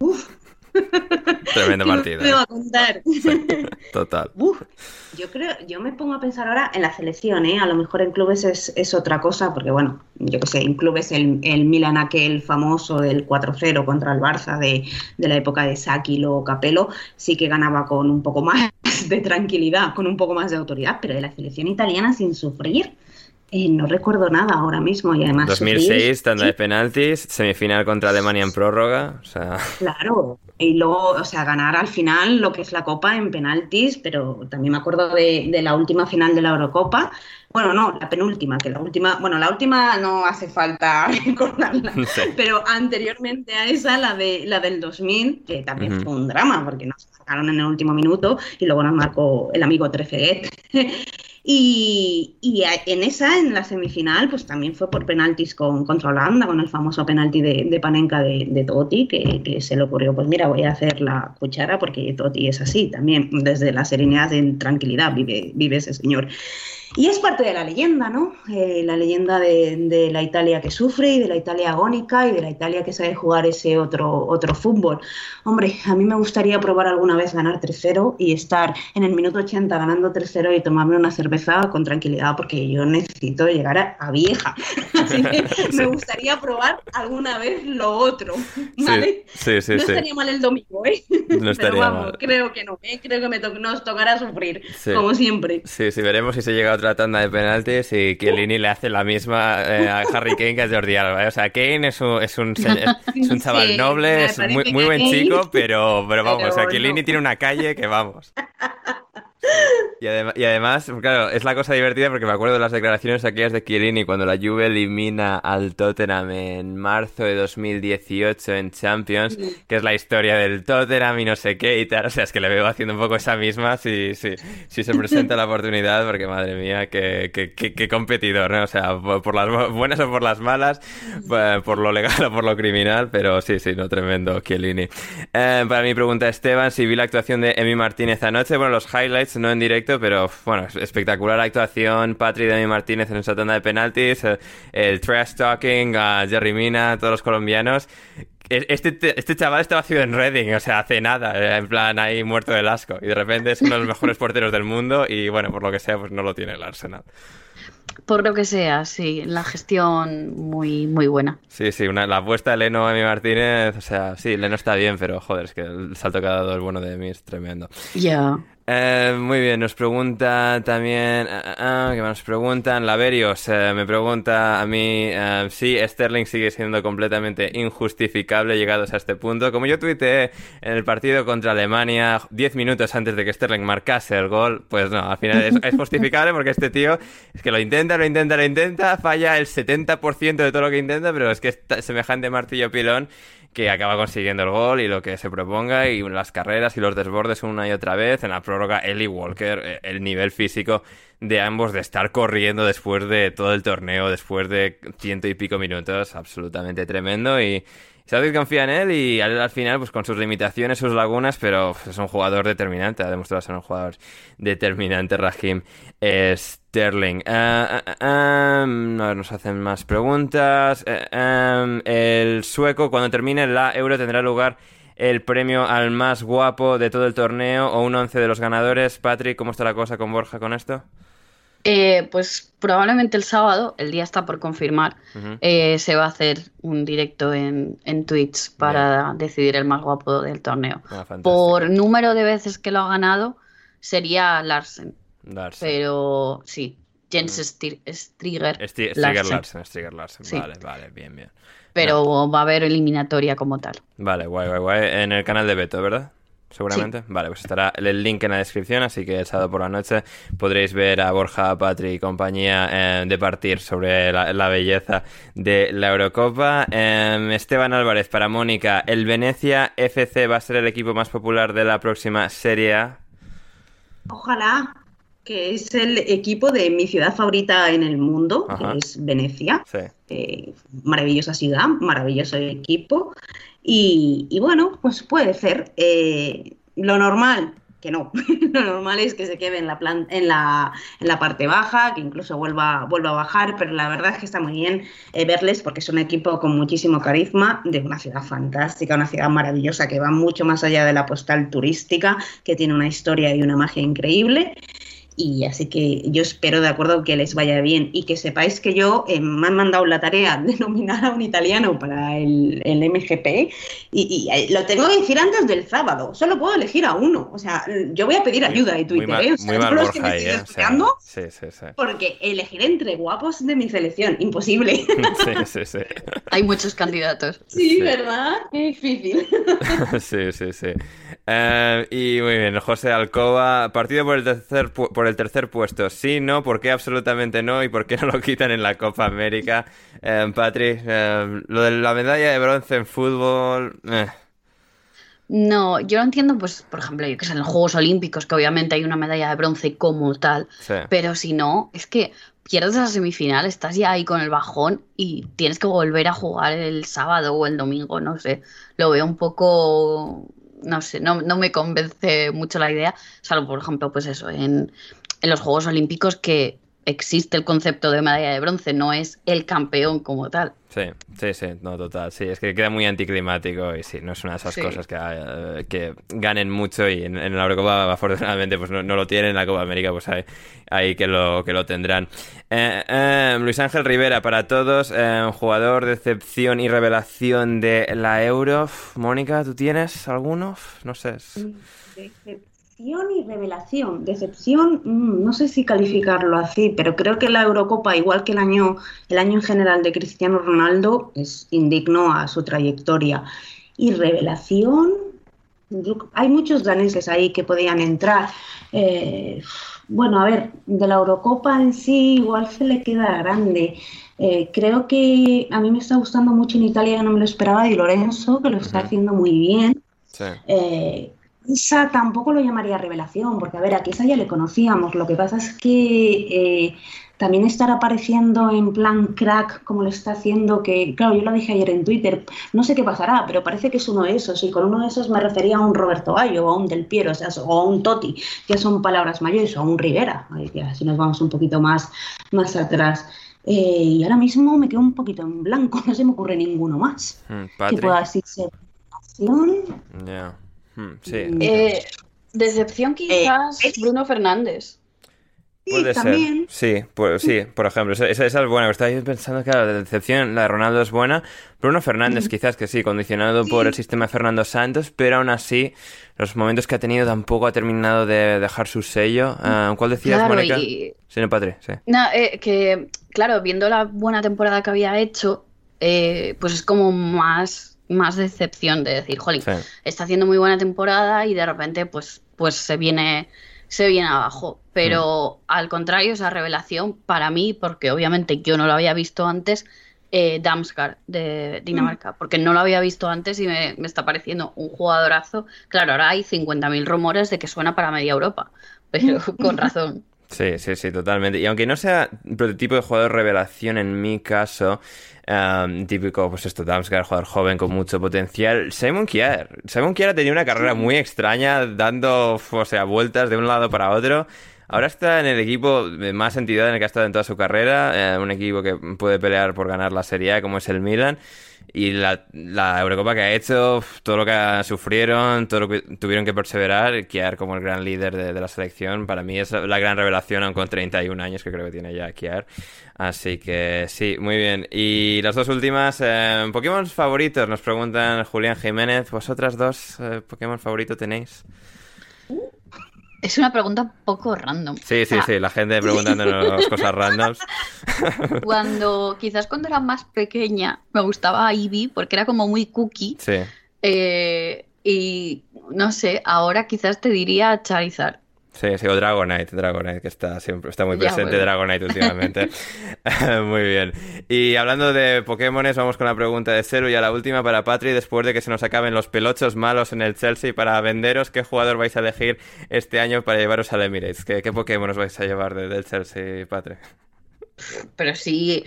Uf. Tremendo partido. Contar. Sí, total. Uf. Yo creo, yo me pongo a pensar ahora en la selección, ¿eh? A lo mejor en clubes es, es otra cosa, porque bueno, yo qué sé, en clubes el, el Milan aquel famoso del 4-0 contra el Barça de, de, la época de Saki o Capello, sí que ganaba con un poco más de tranquilidad, con un poco más de autoridad, pero de la selección italiana sin sufrir. Eh, no recuerdo nada ahora mismo y además 2006 sufrir, tanda de penaltis semifinal contra Alemania en prórroga o sea Claro, y luego, o sea, ganar al final lo que es la Copa en penaltis, pero también me acuerdo de, de, la última final de la Eurocopa. Bueno, no, la penúltima, que la última, bueno, la última no hace falta recordarla, Sí. pero anteriormente a esa, la de la del 2000, que también fue un drama, porque nos sacaron en el último minuto y luego nos marcó el amigo Trezeguet. Y, y en esa, en la semifinal, pues también fue por penaltis con, contra Holanda, con el famoso penalti de, de Panenka de, de Totti, que, que se le ocurrió, pues mira, voy a hacer la cuchara porque Totti es así, también desde la serenidad en tranquilidad vive, vive ese señor. Y es parte de la leyenda, ¿no? Eh, la leyenda de, de la Italia que sufre y de la Italia agónica y de la Italia que sabe jugar ese otro, otro fútbol. Hombre, a mí me gustaría probar alguna vez ganar 3-0 y estar en el minuto 80 ganando 3-0 y tomarme una cerveza con tranquilidad porque yo necesito llegar a, a vieja. Así que me gustaría probar alguna vez lo otro, ¿vale? sí sí no estaría mal el domingo, ¿eh? no Pero estaría vamos, mal creo que no, ¿eh? Creo que me to- nos tocará sufrir, como siempre. Sí, sí, veremos si se llega a otra tanda de penaltis y Chiellini le hace la misma eh, a Harry Kane que a Jordi Alba. ¿eh? O sea, Kane es un, es un, es un chaval Sí, noble, es muy, muy buen chico, pero, pero vamos, Pero o sea, Chiellini no. tiene una calle que vamos. Y, adem- y además, claro, es la cosa divertida porque me acuerdo de las declaraciones aquellas de Chiellini cuando la Juve elimina al Tottenham en marzo de 2018 en Champions, que es la historia del Tottenham y no sé qué y tal. O sea, es que le veo haciendo un poco esa misma si, si, si se presenta la oportunidad, porque madre mía, qué, qué, qué- qué competidor, ¿no? O sea, por por las bu- buenas o por las malas, eh, por lo legal o por lo criminal, pero sí, sí, no, tremendo, Chiellini. Eh, para mi pregunta, Esteban, si vi la actuación de Emi Martínez anoche, bueno, los highlights, no en directo, pero bueno, espectacular actuación, Patri de Emi Martínez en esa tanda de penaltis, eh, el trash talking a Jerry Mina, todos los colombianos. E- Este, te- este chaval estaba haciendo en Reading, o sea, hace nada, eh, en plan ahí muerto del asco, y de repente es uno de los mejores porteros del mundo y bueno, por lo que sea, pues no lo tiene el Arsenal. Por lo que sea, sí, la gestión muy, muy buena. Sí, sí, una, la apuesta de Leno a Emi Martínez, o sea, sí, Leno está bien, pero joder, es que el salto que ha dado el bueno de Emi es tremendo. Ya. Eh, muy bien, nos pregunta también, ah, ah, ah, ¿qué más nos preguntan? Laverios, eh, me pregunta a mí eh, si Sterling sigue siendo completamente injustificable llegados a este punto. Como yo tuiteé en el partido contra Alemania 10 minutos antes de que Sterling marcase el gol, pues no, al final es, es justificable porque este tío es que lo intenta, lo intenta, lo intenta, falla el 70% de todo lo que intenta, pero es que es semejante martillo pilón que acaba consiguiendo el gol y lo que se proponga y las carreras y los desbordes una y otra vez. En la prórroga, Ellie Walker, eh, el nivel físico de ambos de estar corriendo después de todo el torneo, después de ciento y pico minutos, absolutamente tremendo y Southgate confía en él y al, al final, pues con sus limitaciones, sus lagunas, pero es un jugador determinante, ha demostrado ser un jugador determinante, Raheem Sterling. Ah, ah, ah, no nos hacen más preguntas. Eh, el sueco, cuando termine la Euro, tendrá lugar el premio al más guapo de todo el torneo o un once de los ganadores. Patrick, ¿cómo está la cosa con Borja con esto? Eh, pues probablemente el sábado, el día está por confirmar, eh, se va a hacer un directo en, en Twitch para decidir el más guapo del torneo. Ah. Por número de veces que lo ha ganado, sería Larsen. Larsen. Pero sí, Jens Stir- Striger. Striger Larsen. Larsen, Striger Larsen. Sí. Vale, vale, bien, bien. Pero va a haber eliminatoria como tal. Vale, guay, guay, guay. En el canal de Beto, ¿verdad? Seguramente. Vale, pues estará el link en la descripción, así que el sábado por la noche podréis ver a Borja, Patri y compañía eh, departir sobre la, la belleza de la Eurocopa. Eh, Esteban Álvarez para Mónica, el Venecia FC va a ser el equipo más popular de la próxima Serie A. Ojalá, que es el equipo de mi ciudad favorita en el mundo, Ajá. que es Venecia. Sí. Eh, maravillosa ciudad, maravilloso equipo. Y, y bueno, pues puede ser. Eh, lo normal, que no. lo normal es que se quede en la, plan- en la, en la parte baja, que incluso vuelva, vuelva a bajar, pero la verdad es que está muy bien eh, verles porque es un equipo con muchísimo carisma, de una ciudad fantástica, una ciudad maravillosa que va mucho más allá de la postal turística, que tiene una historia y una magia increíble. Y así que yo espero, de acuerdo, que les vaya bien y que sepáis que yo eh, me han mandado la tarea de nominar a un italiano para el, el MGP y, y, eh, lo tengo que decir antes del sábado. Solo puedo elegir a uno. O sea, yo voy a pedir ayuda de Muy Twitter, ¿eh? O sea, muy mal todos los que me ahí, ¿eh? Sí, sí, sí. porque elegir entre guapos de mi selección, imposible. Sí, sí, sí. Hay muchos candidatos. sí, Sí. ¿verdad? Qué difícil. sí, sí, sí. Eh, y muy bien, José Alcoba, partido por el tercer pu- por el tercer puesto. Sí, no, ¿por qué absolutamente no? ¿Y por qué no lo quitan en la Copa América? Eh, Patrick, eh, lo de la medalla de bronce en fútbol. eh, No, yo lo entiendo, pues, por ejemplo, yo que sé, en los Juegos Olímpicos, que obviamente hay una medalla de bronce como tal, sí. pero si no, es que pierdes la semifinal, estás ya ahí con el bajón y tienes que volver a jugar el sábado o el domingo, no sé, lo veo un poco, no sé, no, no me convence mucho la idea, salvo, por ejemplo, pues eso, en, en los Juegos Olímpicos que existe el concepto de medalla de bronce, no es el campeón como tal. Sí, sí, sí, no, total. Sí, es que queda muy anticlimático y sí, no es una de esas Sí. cosas que, eh, que ganen mucho y en, en la Eurocopa afortunadamente pues no, no lo tienen, en la Copa América pues ahí, ahí que, lo, que lo tendrán. Eh, eh, Luis Ángel Rivera, para todos, eh, jugador de excepción y revelación de la Euro. Mónica, ¿tú tienes alguno? No sé. es- Decepción y revelación. Decepción, mm, no sé si calificarlo así, pero creo que la Eurocopa, igual que el año, el año en general de Cristiano Ronaldo, es indigno a su trayectoria. Y revelación, hay muchos daneses ahí que podían entrar. Eh, bueno, a ver, de la Eurocopa en sí igual se le queda grande. Eh, creo que a mí me está gustando mucho en Italia, que no me lo esperaba, Di Lorenzo, que lo está haciendo muy bien. Sí. Eh, Kisa tampoco lo llamaría revelación, porque a ver, a Kisa ya le conocíamos. Lo que pasa es que eh, también estar apareciendo en plan crack, como lo está haciendo, que claro, yo lo dije ayer en Twitter, no sé qué pasará, pero parece que es uno de esos. Y con uno de esos me refería a un Roberto Bayo, o a un Del Piero, o, sea, o a un Totti, que son palabras mayores, o a un Rivera, así nos vamos un poquito más, más atrás. Eh, y ahora mismo me quedo un poquito en blanco, no se me ocurre ninguno más Mm, que pueda así ser revelación. Ya. Mm, sí. Eh, decepción quizás Eh, Bruno Fernández. Sí, Puede también. ser. Sí, pues, sí, por ejemplo, esa, es buena. Estaba yo pensando que la decepción, la de Ronaldo es buena. Bruno Fernández, quizás que sí, condicionado por el sistema de Fernando Santos, pero aún así, los momentos que ha tenido tampoco ha terminado de dejar su sello. Ah, ¿Cuál decías, Claro, Mónica? y Sí, no, Patri, sí. No, eh, que, claro, viendo la buena temporada que había hecho, eh, pues es como más, más decepción de decir, jolín, Sí. está haciendo muy buena temporada y de repente, pues, pues se viene, se viene abajo. Pero al contrario, esa revelación para mí, porque obviamente yo no lo había visto antes, eh, Damsgaard de Dinamarca, porque no lo había visto antes y me, me está pareciendo un jugadorazo. Claro, ahora hay 50.000 rumores de que suena para media Europa, pero con razón. Sí, sí, sí, totalmente. Y aunque no sea prototipo de jugador revelación en mi caso, um, típico, pues esto, Damsgaard, jugador joven con mucho potencial, Simon Kier. Simon Kier ha tenido una carrera muy extraña, dando, o sea, vueltas de un lado para otro. Ahora está en el equipo de más entidad en el que ha estado en toda su carrera, eh, un equipo que puede pelear por ganar la Serie A como es el Milan. Y la, la Eurocopa que ha hecho, todo lo que sufrieron, todo lo que tuvieron que perseverar, Kiar como el gran líder de, de, la selección, para mí es la gran revelación, aun con 31 años que creo que tiene ya Kiar. Así que sí, muy bien. Y las dos últimas, eh, Pokémon favoritos, nos preguntan Julián Jiménez. ¿Vosotras dos eh, Pokémon favorito tenéis? Es una pregunta un poco random. Sí, sí, O sea, sí, la gente preguntándonos cosas randoms. Cuando, quizás cuando era más pequeña, me gustaba Eevee porque era como muy cookie. Sí. eh, y no sé, ahora quizás te diría Charizard. Sí, sí, o Dragonite, Dragonite, que está siempre, está muy Ya, presente bueno. Dragonite últimamente. muy bien. Y hablando de Pokémones, vamos con la pregunta de Cero y a la última para Patri, después de que se nos acaben los pelochos malos en el Chelsea para venderos, ¿qué jugador vais a elegir este año para llevaros al Emirates? ¿Qué, qué Pokémon os vais a llevar de- del Chelsea, Patri? Pero sí,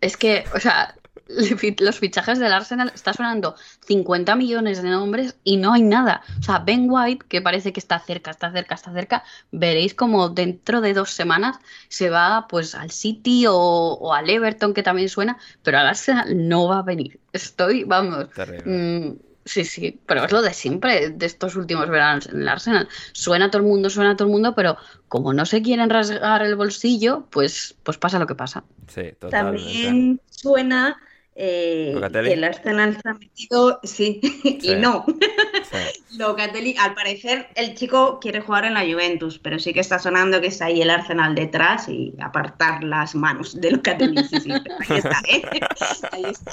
es que, o sea, los fichajes del Arsenal está sonando 50 millones de nombres y no hay nada. O sea, Ben White, que parece que está cerca, está cerca, está cerca, veréis como dentro de dos semanas se va pues al City o, o al Everton, que también suena, pero al Arsenal no va a venir. Estoy, vamos, Terrible. mm, sí, sí, pero es lo de siempre, de estos últimos veranos en el Arsenal. Suena a todo el mundo, suena a todo el mundo, pero como no se quieren rasgar el bolsillo, pues, pues pasa lo que pasa. Sí, totalmente. También suena eh, que el Arsenal se ha metido, sí, Sí. y no. Sí. Locatelli, al parecer el chico quiere jugar en la Juventus, pero sí que está sonando que está ahí el Arsenal detrás y apartar las manos de Locatelli. Sí, sí, ahí está, ¿eh? Ahí está.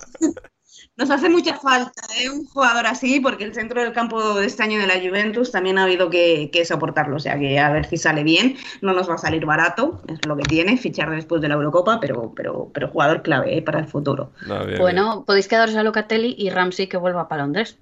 Nos hace mucha falta ¿eh? un jugador así, porque el centro del campo de este año de la Juventus también ha habido que, que soportarlo. O sea que a ver si sale bien. No nos va a salir barato, es lo que tiene, fichar después de la Eurocopa, pero, pero, pero jugador clave ¿eh? para el futuro. No, bien, Bueno, podéis quedaros a Locatelli y Ramsey que vuelva para Londres.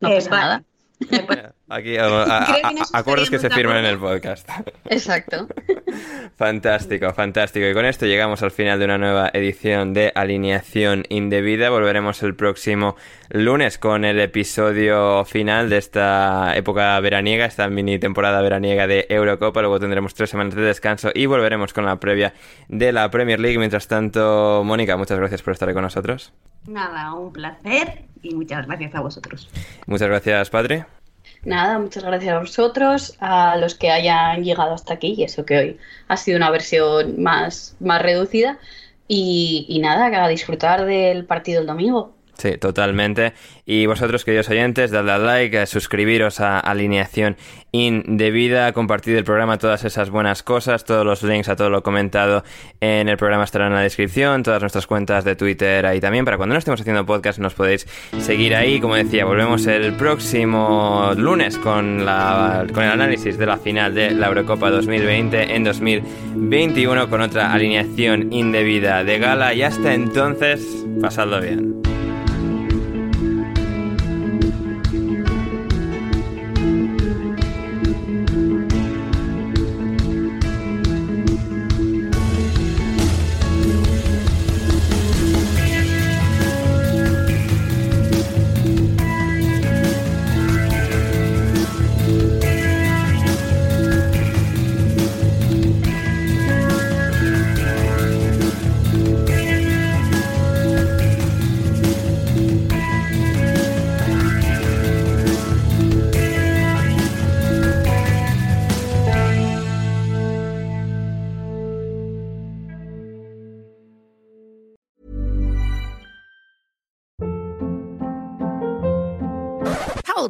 No Eh, pasa vale. nada. Aquí a- a- a- acuerdos que se firman en el podcast. Exacto. Fantástico, fantástico. Y con esto llegamos al final de una nueva edición de Alineación Indebida. Volveremos el próximo lunes con el episodio final de esta época veraniega, esta mini temporada veraniega de Eurocopa. Luego tendremos tres semanas de descanso y volveremos con la previa de la Premier League. Mientras tanto, Mónica, muchas gracias por estar con nosotros. nada, un placer y muchas gracias a vosotros. Muchas gracias, Patri. Nada, muchas gracias a vosotros, a los que hayan llegado hasta aquí, y eso que hoy ha sido una versión más, más reducida. Y, y nada, a disfrutar del partido el domingo. Sí, totalmente. Y vosotros, queridos oyentes, dadle al like, suscribiros a Alineación Indebida, compartid el programa, todas esas buenas cosas, todos los links a todo lo comentado en el programa estarán en la descripción, todas nuestras cuentas de Twitter ahí también, para cuando no estemos haciendo podcast nos podéis seguir ahí. Como decía, volvemos el próximo lunes con, la, con el análisis de la final de la Eurocopa 2020 en 2021 con otra alineación indebida de gala y hasta entonces, pasadlo bien.